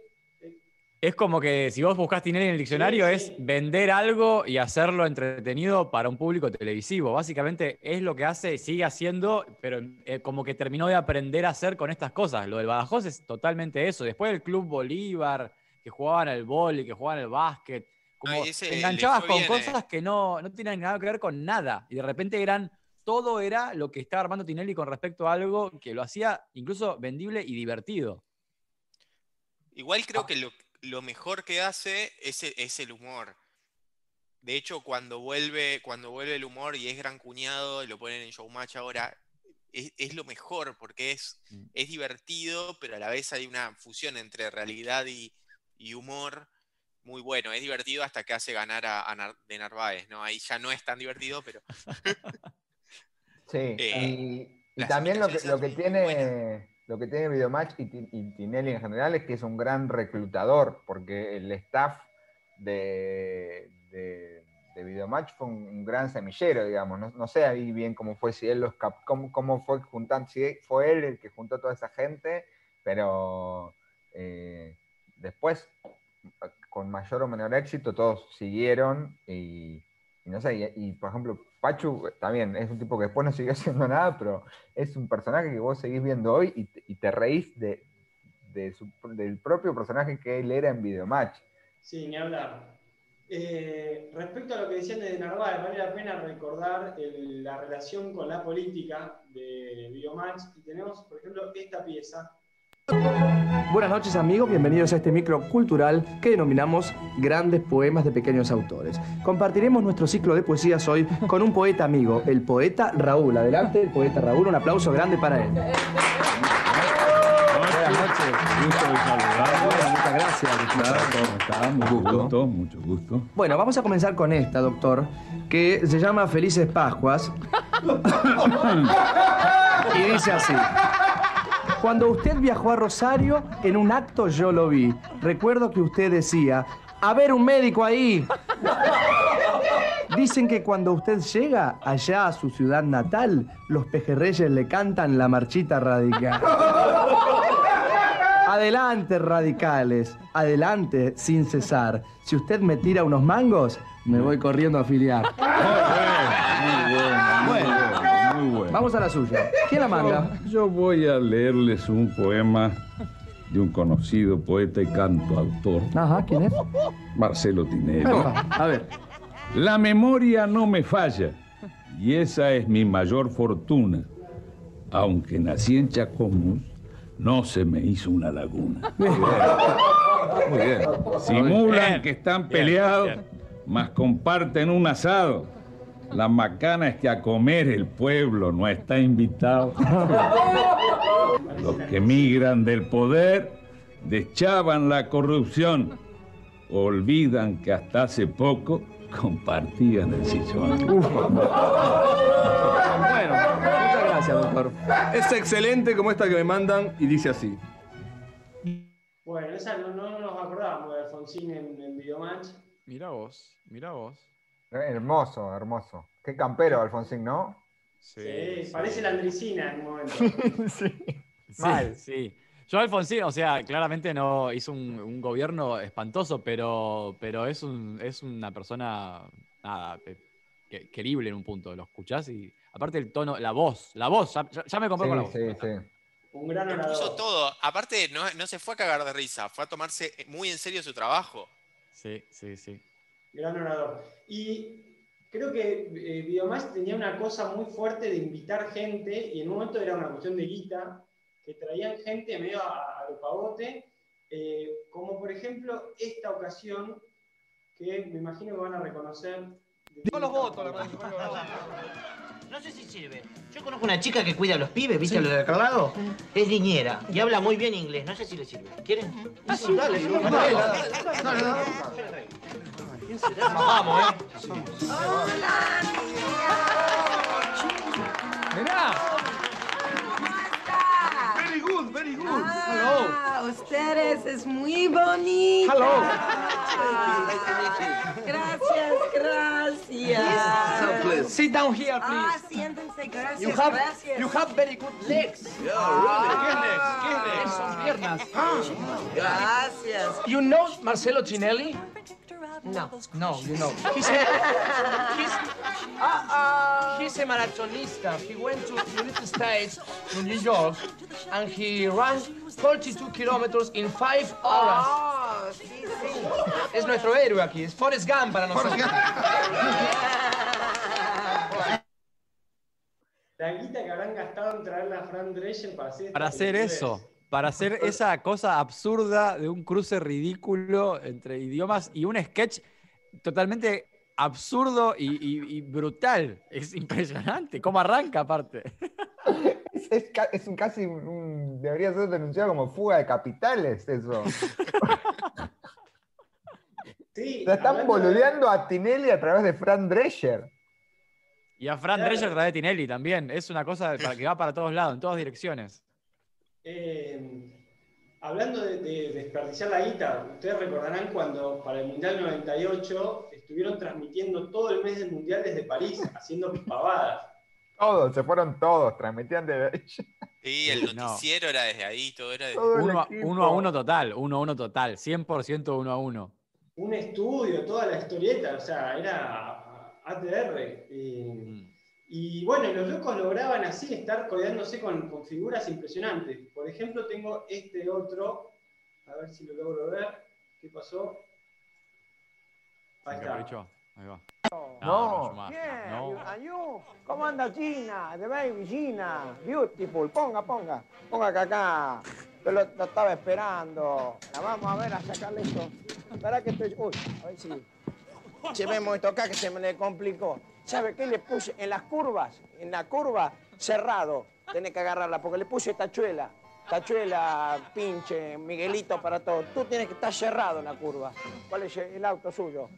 Speaker 2: Es como que si vos buscás Tinelli en el diccionario
Speaker 5: Sí,
Speaker 2: es vender algo y hacerlo entretenido para un público televisivo. Básicamente es lo que hace, sigue haciendo, pero eh, como que terminó de aprender a hacer con estas cosas. Lo del Badajoz es totalmente eso. Después el Club Bolívar, que jugaban al vóley, que jugaban al básquet. Como
Speaker 4: Ay, ese
Speaker 2: te
Speaker 4: le
Speaker 2: enganchabas con
Speaker 4: bien, eh.
Speaker 2: cosas que no, no tenían nada que ver con nada. Y de repente eran, todo era lo que estaba armando Tinelli con respecto a algo que lo hacía incluso vendible y divertido.
Speaker 4: Igual creo que lo, lo mejor que hace es, e- es el humor. De hecho, cuando vuelve, cuando vuelve el humor y es gran cuñado, y lo ponen en Showmatch ahora, es, es lo mejor porque es,
Speaker 2: Mm.
Speaker 4: es divertido, pero a la vez hay una fusión entre realidad y, y humor muy bueno. Es divertido hasta que hace ganar a, a Nar- de Narváez, ¿no? Ahí ya no es tan divertido, pero [LAUGHS]
Speaker 1: Sí, [LAUGHS]
Speaker 4: Eh,
Speaker 1: y, también lo que, lo que tiene lo que tiene Videomatch y, y Tinelli en general es que es un gran reclutador, porque el staff de, de, de Videomatch fue un, un gran semillero, digamos. No, no sé ahí bien cómo fue, si él los cap- cómo, cómo fue juntando, si fue él el que juntó toda esa gente, pero eh, después, con mayor o menor éxito, todos siguieron y, no sé, y, por ejemplo, Pachu eh, también es un tipo que después no siguió [LAUGHS] haciendo nada, pero es un personaje que vos seguís viendo hoy y te, reís de, del propio personaje que él era en Videomatch.
Speaker 5: Sí, ni hablar. Eh, respecto a lo que decían de Narváez, vale la pena recordar la relación con la política de Biomatch. Y tenemos, por ejemplo, esta pieza.
Speaker 10: Buenas noches amigos, bienvenidos a este micro cultural que denominamos Grandes Poemas de Pequeños Autores. Compartiremos nuestro ciclo de poesías hoy con un poeta amigo, el poeta Raúl. Adelante, el poeta Raúl, un aplauso grande para él. Buenas noches.
Speaker 11: Gusto de.
Speaker 10: Muchas gracias.
Speaker 11: ¿Cómo está? Mucho gusto, mucho gusto.
Speaker 10: Bueno, vamos a comenzar con esta, doctor, que se llama Felices Pascuas. [LAUGHS] y dice así. Cuando usted viajó a Rosario, en un acto yo lo vi. Recuerdo que usted decía, a ver un médico ahí. Dicen que cuando usted llega allá a su ciudad natal, los pejerreyes le cantan la marchita radical. Adelante, radicales. Adelante, sin cesar. Si usted me tira unos mangos, me voy corriendo a afiliar.
Speaker 11: Muy bueno, muy bueno, muy bueno.
Speaker 10: Vamos a la suya. ¿Quién la manda?
Speaker 11: Yo, yo voy a leerles un poema de un conocido poeta y cantautor,
Speaker 10: Ajá, ¿quién es?
Speaker 11: Marcelo Tinelli.
Speaker 10: Epa, A ver.
Speaker 11: La memoria no me falla y esa es mi mayor fortuna. Aunque nací en Chacomús, no se me hizo una laguna. Muy bien. Simulan
Speaker 2: Bien.
Speaker 11: que están
Speaker 2: Bien,
Speaker 11: peleados,
Speaker 2: bien.
Speaker 11: mas comparten un asado. La macana es que a comer el pueblo no está invitado. Los que migran del poder deschaban la corrupción. Olvidan que hasta hace poco compartían el sillón.
Speaker 10: Bueno, muchas gracias, doctor.
Speaker 12: Es excelente como esta que me mandan y dice así.
Speaker 5: Bueno, esa no, no nos acordábamos de Alfonsín en, en Videomatch.
Speaker 2: Mira vos, mira vos.
Speaker 1: Hermoso, hermoso. Qué campero, Alfonsín, ¿no?
Speaker 5: Sí, parece la Andricina en un momento. [LAUGHS]
Speaker 1: sí.
Speaker 2: Sí,
Speaker 1: Mal.
Speaker 2: sí. Yo Alfonsín, o sea, claramente no hizo un, un gobierno espantoso, pero, pero es, un, es una persona, nada, que- querible en un punto. Lo escuchás y aparte el tono, la voz, la voz, ya, me compré con la voz.
Speaker 1: Sí, sí.
Speaker 5: Un gran
Speaker 4: puso todo. Aparte, no, no se fue a cagar de risa, fue a tomarse muy en serio su trabajo.
Speaker 2: Sí, sí, sí.
Speaker 5: Gran orador. Y creo que eh, Videomatch tenía una cosa muy fuerte de invitar gente, y en un momento era una cuestión de guita, que traían gente medio a, a lo pavote, eh, como por ejemplo esta ocasión, que me imagino que van a reconocer.
Speaker 10: Digo los votos, la [LAUGHS]
Speaker 7: No sé si sirve. Yo conozco una chica que cuida a los pibes, ¿viste lo de acá al lado? Es niñera y habla muy bien inglés. No sé si le sirve. ¿Quieren? Sí, dale, dale, [LAUGHS] dale, dale, dale. ¿Quién será? Nos vamos, ¿eh?
Speaker 2: Mirá.
Speaker 10: Very good, very good.
Speaker 13: Ah, ustedes es muy bonito.
Speaker 10: Hello.
Speaker 13: Gracias, gracias.
Speaker 10: Sit down here,
Speaker 13: Ah,
Speaker 10: please.
Speaker 13: siéntense, gracias,
Speaker 10: You have,
Speaker 13: gracias.
Speaker 10: you have very good legs.
Speaker 13: Ah.
Speaker 10: ¿Qué legs? ¿Qué legs? Son piernas.
Speaker 13: Gracias.
Speaker 10: You know Marcelo Tinelli?
Speaker 13: No.
Speaker 10: No, you know. He's a, he's,
Speaker 13: Uh-oh.
Speaker 10: he's a marathonista. He went to the United States, to New York, and he ran 42 kilometers in 5 hours.
Speaker 13: Oh, sí, sí.
Speaker 10: Es nuestro héroe aquí, es Forrest Gump para nosotros.
Speaker 5: La guita que habrán gastado en traer a Fran Drescher para hacer.
Speaker 2: Para hacer eso, para hacer esa cosa absurda de un cruce ridículo entre idiomas y un sketch totalmente absurdo y, y- y brutal. Es impresionante. ¿Cómo arranca aparte?
Speaker 1: Es, es ca- es un casi un- debería ser denunciado como fuga de capitales eso.
Speaker 5: Sí,
Speaker 1: Se están
Speaker 5: de-
Speaker 1: boludeando a Tinelli a través de Fran Drescher.
Speaker 2: Y a Fran
Speaker 5: Claro.
Speaker 2: Drescher a través de Tinelli también. Es una cosa para- que va para todos lados, en todas direcciones.
Speaker 5: Eh, hablando de, de desperdiciar la guita, ustedes recordarán cuando para el Mundial 98 estuvieron transmitiendo todo el mes del Mundial desde París, [LAUGHS] haciendo pavadas.
Speaker 1: Todos, se fueron todos, transmitían de [LAUGHS]
Speaker 4: Y el
Speaker 2: No.
Speaker 4: noticiero era desde ahí, todo era desde
Speaker 1: Todo el
Speaker 2: Uno, a-
Speaker 1: equipo.
Speaker 2: uno a uno total, uno a uno total, 100% uno a uno.
Speaker 5: Un estudio, toda la historieta, o sea, era ATR. eh,
Speaker 2: Mm.
Speaker 5: Y bueno, los locos lograban así estar codeándose con, con figuras impresionantes. Por ejemplo, tengo este otro, a ver si lo logro ver. ¿Qué pasó? Ahí está.
Speaker 2: Capricho. Ahí va.
Speaker 1: No.
Speaker 2: No.
Speaker 14: and you? ¿Cómo anda Gina? The baby Gina. Beautiful. Ponga, ponga. Ponga que acá. Yo lo, lo estaba esperando. La vamos a ver a sacarle esto. Espera que estoy. Uy, a ver si. Llevemos esto acá que se me le complicó. ¿Sabe qué le puse? En las curvas, en la curva, cerrado. Tenés que agarrarla porque le puse tachuela. Tachuela, pinche, Miguelito para todo. Tú tienes que estar cerrado en la curva. ¿Cuál es el auto suyo?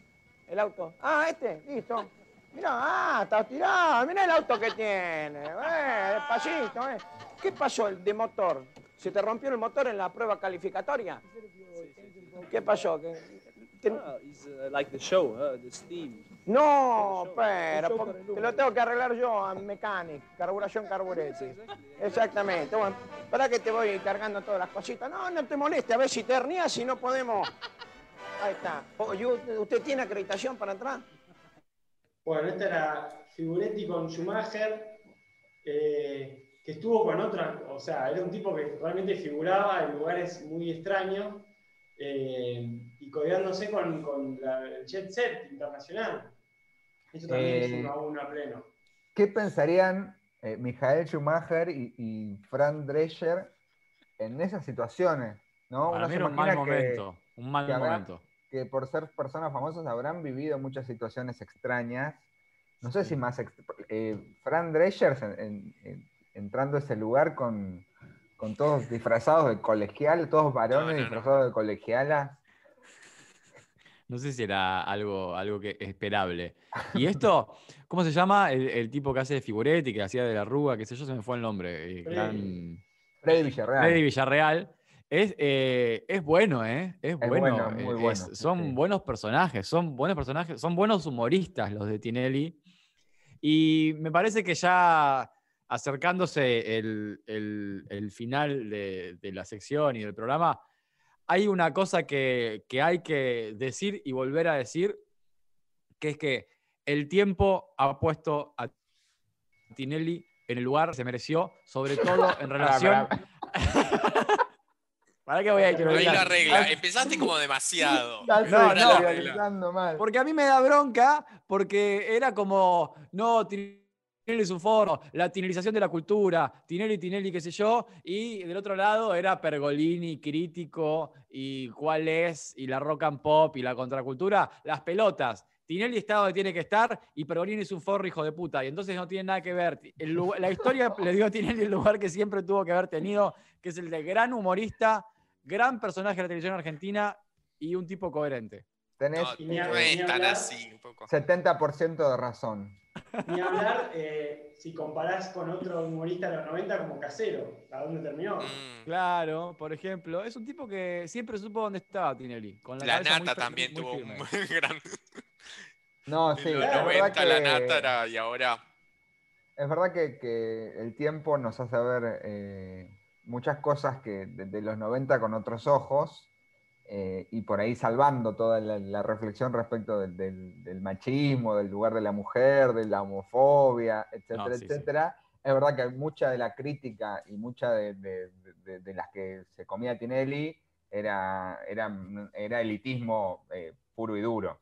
Speaker 14: El auto. Ah, este, listo. Mirá, ah, está tirado. Mirá el auto que tiene. Eh, despacito, eh. ¿Qué pasó el de motor? ¿Se te rompió el motor en la prueba calificatoria? ¿Qué pasó? ¿Que
Speaker 15: Ah, uh, like the show, huh? the steam.
Speaker 14: No,
Speaker 15: show,
Speaker 14: pero
Speaker 15: el show
Speaker 14: po-
Speaker 15: con el
Speaker 14: te lo tengo que arreglar yo a mecánico, carburación carburete. Exactamente. Bueno, para que te voy cargando todas las cositas. No, no te moleste, a ver si te hernias, si no podemos. Ahí está. Oye, ¿Usted tiene acreditación para entrar?
Speaker 5: Bueno, esta era Figuretti con Schumacher, eh, que estuvo con otra, o sea, era un tipo que realmente figuraba en lugares muy extraños eh, y codeándose con, con la, el jet set internacional. Eso también es
Speaker 1: Eh,
Speaker 5: uno a uno a pleno.
Speaker 1: ¿Qué pensarían eh, Michael Schumacher y, y Fran Drescher en esas situaciones? ¿no?
Speaker 2: Para
Speaker 1: Uno
Speaker 2: mí era un mal
Speaker 1: que-
Speaker 2: momento. Un mal
Speaker 1: que
Speaker 2: momento.
Speaker 1: que por ser personas famosas habrán vivido muchas situaciones extrañas. No sé si más... eh, Fran Drescher en- en- en- entrando a ese lugar con, con todos disfrazados de colegial, todos varones disfrazados de colegialas.
Speaker 2: No sé si era algo, algo que esperable. Y [LAUGHS] esto, ¿cómo se llama? El, el tipo que hace de figuretti, que hacía de la rúa, qué sé yo, se me fue el nombre.
Speaker 1: Freddy.
Speaker 2: gran-
Speaker 1: Freddy Villarreal.
Speaker 2: Freddy Villarreal. Es, eh, es bueno, ¿eh? Es bueno.
Speaker 1: bueno, muy
Speaker 2: eh,
Speaker 1: bueno,
Speaker 2: es- son buenos personajes, son buenos personajes, son buenos humoristas los de Tinelli. Y me parece que ya acercándose el, el- el final de, de la sección y del programa, hay una cosa que, que hay que decir y volver a decir, que es que el tiempo ha puesto a Tinelli en el lugar que se mereció, sobre [LAUGHS] todo en relación... [LAUGHS] ¿Para qué voy a
Speaker 4: Ahí la regla. Empezaste como demasiado.
Speaker 2: No, no.
Speaker 1: mal.
Speaker 2: Porque a mí me da bronca, porque era como, no, Tinelli es un foro, la tinelización de la cultura, Tinelli, Tinelli, qué sé yo, y del otro lado era Pergolini, crítico, y cuál es, y la rock and pop, y la contracultura, las pelotas. Tinelli está donde tiene que estar y Pergolini es un forro hijo de puta. Y entonces no tiene nada que ver. El lu- la historia [LAUGHS] le dio a Tinelli el lugar que siempre tuvo que haber tenido, que es el de gran humorista, gran personaje de la televisión argentina y un tipo coherente.
Speaker 1: Tenés
Speaker 5: Y ni
Speaker 4: No es tan
Speaker 5: hablar-
Speaker 4: así, un poco.
Speaker 1: 70% de razón.
Speaker 5: Ni hablar eh, si comparás con otro humorista de los 90 como Casero. ¿A dónde terminó?
Speaker 4: Mm.
Speaker 2: Claro, por ejemplo, es un tipo que siempre supo dónde estaba Tinelli. Con la,
Speaker 4: La
Speaker 2: cabeza muy
Speaker 4: nata también
Speaker 2: muy
Speaker 4: tuvo
Speaker 2: firme.
Speaker 4: un [LAUGHS] gran.
Speaker 1: No,
Speaker 4: En
Speaker 1: sí,
Speaker 4: los
Speaker 1: es verdad
Speaker 4: 90 la nata era y ahora.
Speaker 1: Es verdad que, que el tiempo nos hace ver eh, muchas cosas que de, de los 90 con otros ojos eh, y por ahí salvando toda la, la reflexión respecto del, del- del machismo, del lugar de la mujer, de la homofobia, etcétera,
Speaker 2: No, sí, sí.
Speaker 1: etcétera. Es verdad que mucha de la crítica y mucha de, de- de- de las que se comía Tinelli era, era, era elitismo eh, puro y duro.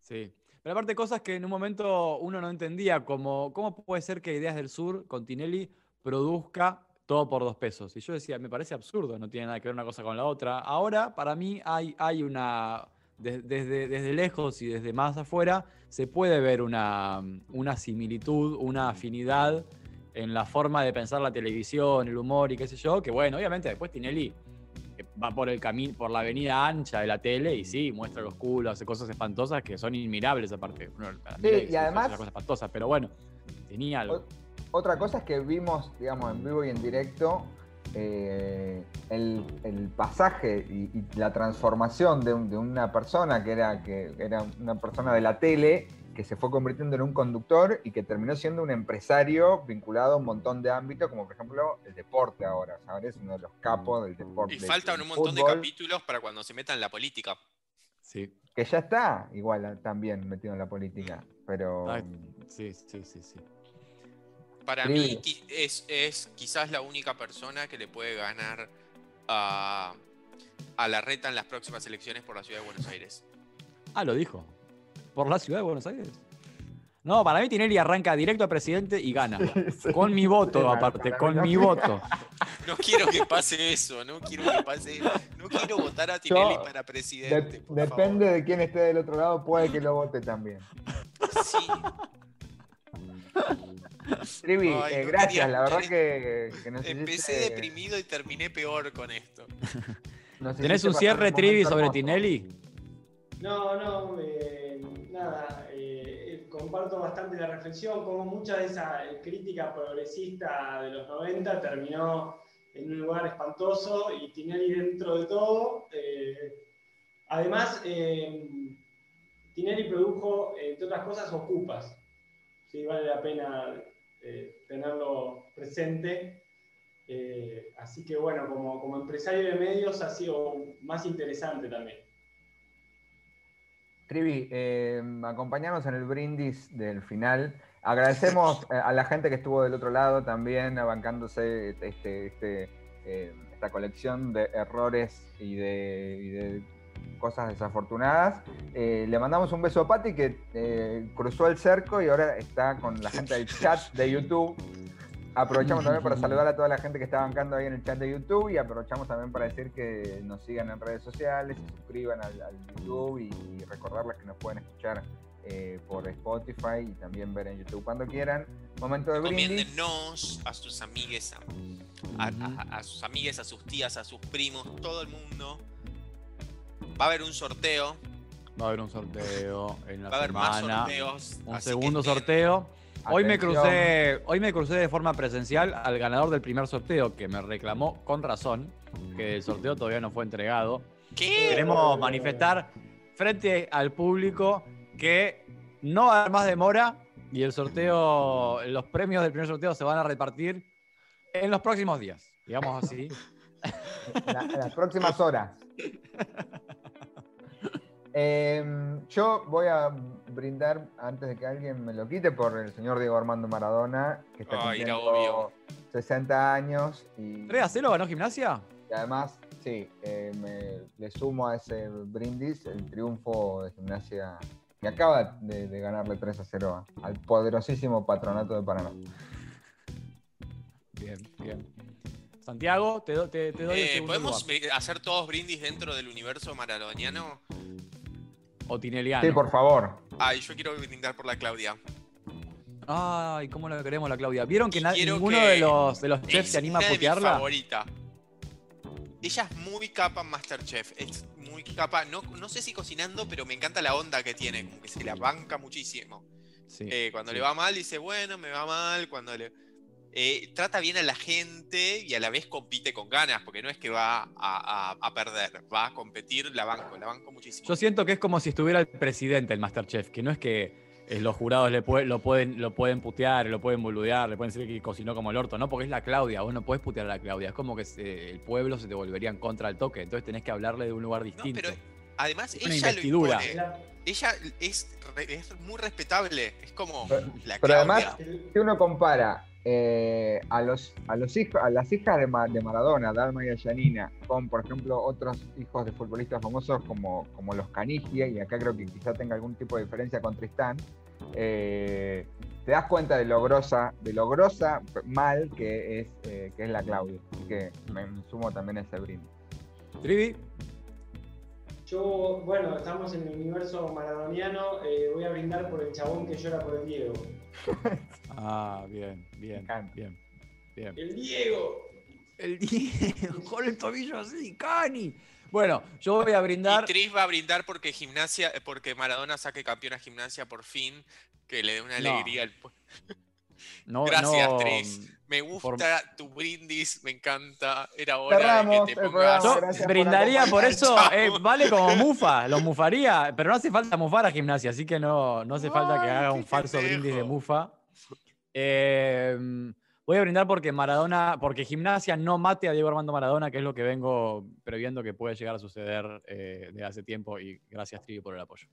Speaker 2: Sí. Pero aparte cosas que en un momento uno no entendía, como cómo puede ser que Ideas del Sur con Tinelli produzca todo por dos pesos. Y yo decía, me parece absurdo, no tiene nada que ver una cosa con la otra. Ahora, para mí, hay, hay una, de- desde, desde lejos y desde más afuera, se puede ver una, una similitud, una afinidad en la forma de pensar la televisión, el humor y qué sé yo, que bueno, obviamente después Tinelli eh, va por el camino, por la avenida ancha de la tele y sí, muestra los culos, hace cosas espantosas que son inmirables aparte. Bueno,
Speaker 1: Sí, y además-
Speaker 2: es una cosa espantosa, pero bueno, tenía algo.
Speaker 1: Otra cosa es que vimos, digamos, en vivo y en directo eh, el, el pasaje y, y la transformación de, un- de una persona que era, que era una persona de la tele que se fue convirtiendo en un conductor y que terminó siendo un empresario vinculado a un montón de ámbitos, como por ejemplo el deporte ahora. ¿sabes? Es uno de los capos del deporte.
Speaker 4: Y faltan un montón de capítulos para cuando se metan en la política.
Speaker 2: Sí.
Speaker 1: Que ya está igual también metido en la política. Pero.
Speaker 2: Sí, sí, sí, sí.
Speaker 4: Para mí es, es quizás la única persona que le puede ganar a, a la reta en las próximas elecciones por la ciudad de Buenos Aires.
Speaker 2: Ah, lo dijo. ¿Por la ciudad de Buenos Aires? No, para mí Tinelli arranca directo a presidente y gana. Con mi voto, aparte, con mi voto. [LAUGHS]
Speaker 4: No quiero que pase eso, no quiero que pase, no quiero votar a Tinelli
Speaker 1: Yo-
Speaker 4: para
Speaker 1: de-
Speaker 4: presidente. por
Speaker 1: depende de quién esté del otro lado, puede que lo vote también.
Speaker 4: Sí.
Speaker 1: Trivi,
Speaker 4: Ay,
Speaker 1: eh, gracias, la verdad que, que nos
Speaker 4: Empecé
Speaker 1: hiciste-
Speaker 4: deprimido y terminé peor con esto. [LAUGHS]
Speaker 1: nos
Speaker 2: ¿Tenés un cierre,
Speaker 1: un
Speaker 2: Trivi, sobre
Speaker 1: hermoso.
Speaker 2: Tinelli?
Speaker 5: No, no, eh, nada, eh, eh, comparto bastante la reflexión, como mucha de esa eh, crítica progresista de los 90 terminó en un lugar espantoso y Tinelli dentro de todo eh, Además, eh, Tinelli produjo, eh, entre otras cosas, Ocupas. Sí, vale la pena eh, tenerlo presente. Eh, así que bueno, como, como empresario de medios ha sido más interesante también.
Speaker 1: Trivi, eh, acompañanos en el brindis del final. Agradecemos eh, a la gente que estuvo del otro lado también, bancándose este, este, esta colección de errores y de cosas desafortunadas. Eh, le mandamos un beso a Patti que eh, cruzó el cerco y ahora está con la gente del chat de YouTube. Aprovechamos también para saludar a toda la gente que está bancando ahí en el chat de YouTube y aprovechamos también para decir que nos sigan en redes sociales, se suscriban al, YouTube y, recordarles que nos pueden escuchar eh, por Spotify y también ver en YouTube cuando quieran. Momento de brindis.
Speaker 4: A sus amigues, a, a- a- a sus amigues, a sus tías, a sus primos, todo el mundo. Va a haber un sorteo.
Speaker 2: Va a haber un sorteo en la
Speaker 4: Va a haber más sorteos.
Speaker 2: Un segundo sorteo. Hoy me, crucé, hoy me crucé de forma presencial al ganador del primer sorteo, que me reclamó con razón que el sorteo todavía no fue entregado.
Speaker 4: ¿Qué?
Speaker 2: Queremos manifestar frente al público que no va a haber más demora y el sorteo, los premios del primer sorteo se van a repartir en los próximos días, digamos así. [LAUGHS]
Speaker 1: la- en las próximas horas. [LAUGHS] Em, yo voy a brindar, antes de que alguien me lo quite, por el señor Diego Armando Maradona, que está
Speaker 4: Ay, era
Speaker 1: cumpliendo
Speaker 4: obvio.
Speaker 1: 60 años y,
Speaker 2: 3 a 0 ganó gimnasia.
Speaker 1: y además, sí, eh, me- le sumo a ese brindis el triunfo de gimnasia que acaba de, de ganarle 3 a 0 a- al poderosísimo patronato de Paraná.
Speaker 2: Bien, bien. Santiago, te, do- te- te doy el
Speaker 4: Eh,
Speaker 2: segundo
Speaker 4: ¿Podemos
Speaker 2: lugar.
Speaker 4: hacer todos brindis dentro del universo maradoniano?
Speaker 2: O tineliano.
Speaker 1: Sí, por favor.
Speaker 4: Ay, yo quiero brindar por la Claudia.
Speaker 2: Ay, cómo la queremos la Claudia. ¿Vieron que ninguno
Speaker 4: que
Speaker 2: de los, de los
Speaker 4: Es
Speaker 2: chefs se anima a putearla?
Speaker 4: favorita. Ella es muy capa en Masterchef. Es muy capa. No, no sé si cocinando, pero me encanta la onda que tiene. Como que se la banca muchísimo.
Speaker 2: Sí,
Speaker 4: Eh, cuando
Speaker 2: sí.
Speaker 4: le va mal, dice, bueno, me va mal. Cuando le. Eh, trata bien a la gente y a la vez compite con ganas, porque no es que va a, a- a perder, va a competir, la banco, la banco muchísimo.
Speaker 2: Yo siento que es como si estuviera el presidente del Masterchef, que no es que eh, los jurados le pue- lo, pueden, lo pueden putear, lo pueden boludear, le pueden decir que cocinó como el orto, no, porque es la Claudia, vos no podés putear a la Claudia, es como que se- el pueblo se te volvería en contra del toque, entonces tenés que hablarle de un lugar distinto.
Speaker 4: pero Además,
Speaker 2: Es una
Speaker 4: ella lo impone. Ella es, es muy respetable. Es como la
Speaker 1: Pero
Speaker 4: Claudia.
Speaker 1: además, si uno compara eh, a, los, a, los hijos, a las hijas de, Ma- de Maradona, Dalma y Janina, con, por ejemplo, otros hijos de futbolistas famosos como, como los Canigia, y acá creo que quizá tenga algún tipo de diferencia con Tristán, eh, te das cuenta de lo grosa, de lo grosa mal que es, eh, que es la Claudia. Así que me sumo también a ese brindis.
Speaker 2: Trivi,
Speaker 5: Yo, bueno, estamos en el universo maradoniano, eh, voy a brindar por el chabón que llora por el Diego. [LAUGHS]
Speaker 2: Ah, bien, bien, bien, bien.
Speaker 5: ¡El Diego!
Speaker 2: El Diego, [LAUGHS] con el tobillo así, Cani. Bueno, yo voy a brindar.
Speaker 4: Y Tris va a brindar porque gimnasia, eh, porque Maradona saque campeón a gimnasia por fin, que le dé una
Speaker 2: No.
Speaker 4: alegría al pueblo. [LAUGHS]
Speaker 2: No,
Speaker 4: Gracias,
Speaker 2: no,
Speaker 4: Tris. Me gusta
Speaker 2: por-
Speaker 4: tu brindis, me encanta. Era hora de que te pongas.
Speaker 2: Yo brindaría por eso, eh, vale como [LAUGHS] mufa, lo mufaría, pero no hace falta mufar a gimnasia, así que no, no hace falta que haga un falso
Speaker 4: pendejo.
Speaker 2: brindis de mufa. Eh, voy a brindar porque Maradona, porque gimnasia no mate a Diego Armando Maradona, que es lo que vengo previendo que puede llegar a suceder eh, de hace tiempo, y gracias Trivi por el apoyo.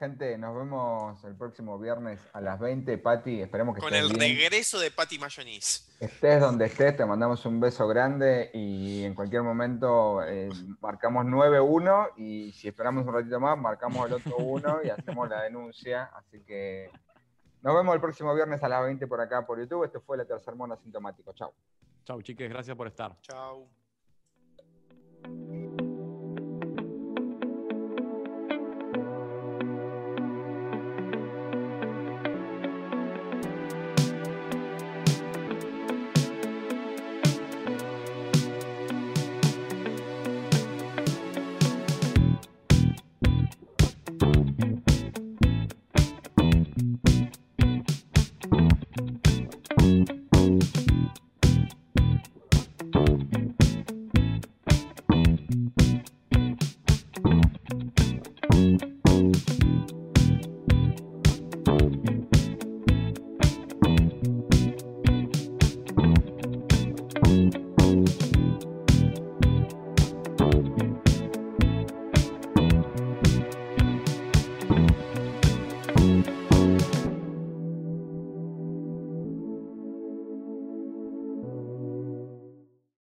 Speaker 1: Gente, nos vemos el próximo viernes a las 20. Pati, esperemos que
Speaker 4: Con
Speaker 1: estés
Speaker 4: el
Speaker 1: bien.
Speaker 4: regreso de Patty Mayonnaise.
Speaker 1: Estés donde estés, te mandamos un beso grande y en cualquier momento eh, marcamos 9-1 y si esperamos un ratito más, marcamos el otro 1 y hacemos la denuncia. Así que nos vemos el próximo viernes a las 20 por acá por YouTube. Esto fue la tercer mono asintomático. Chao.
Speaker 2: Chau, chiques, gracias por estar.
Speaker 4: Chao.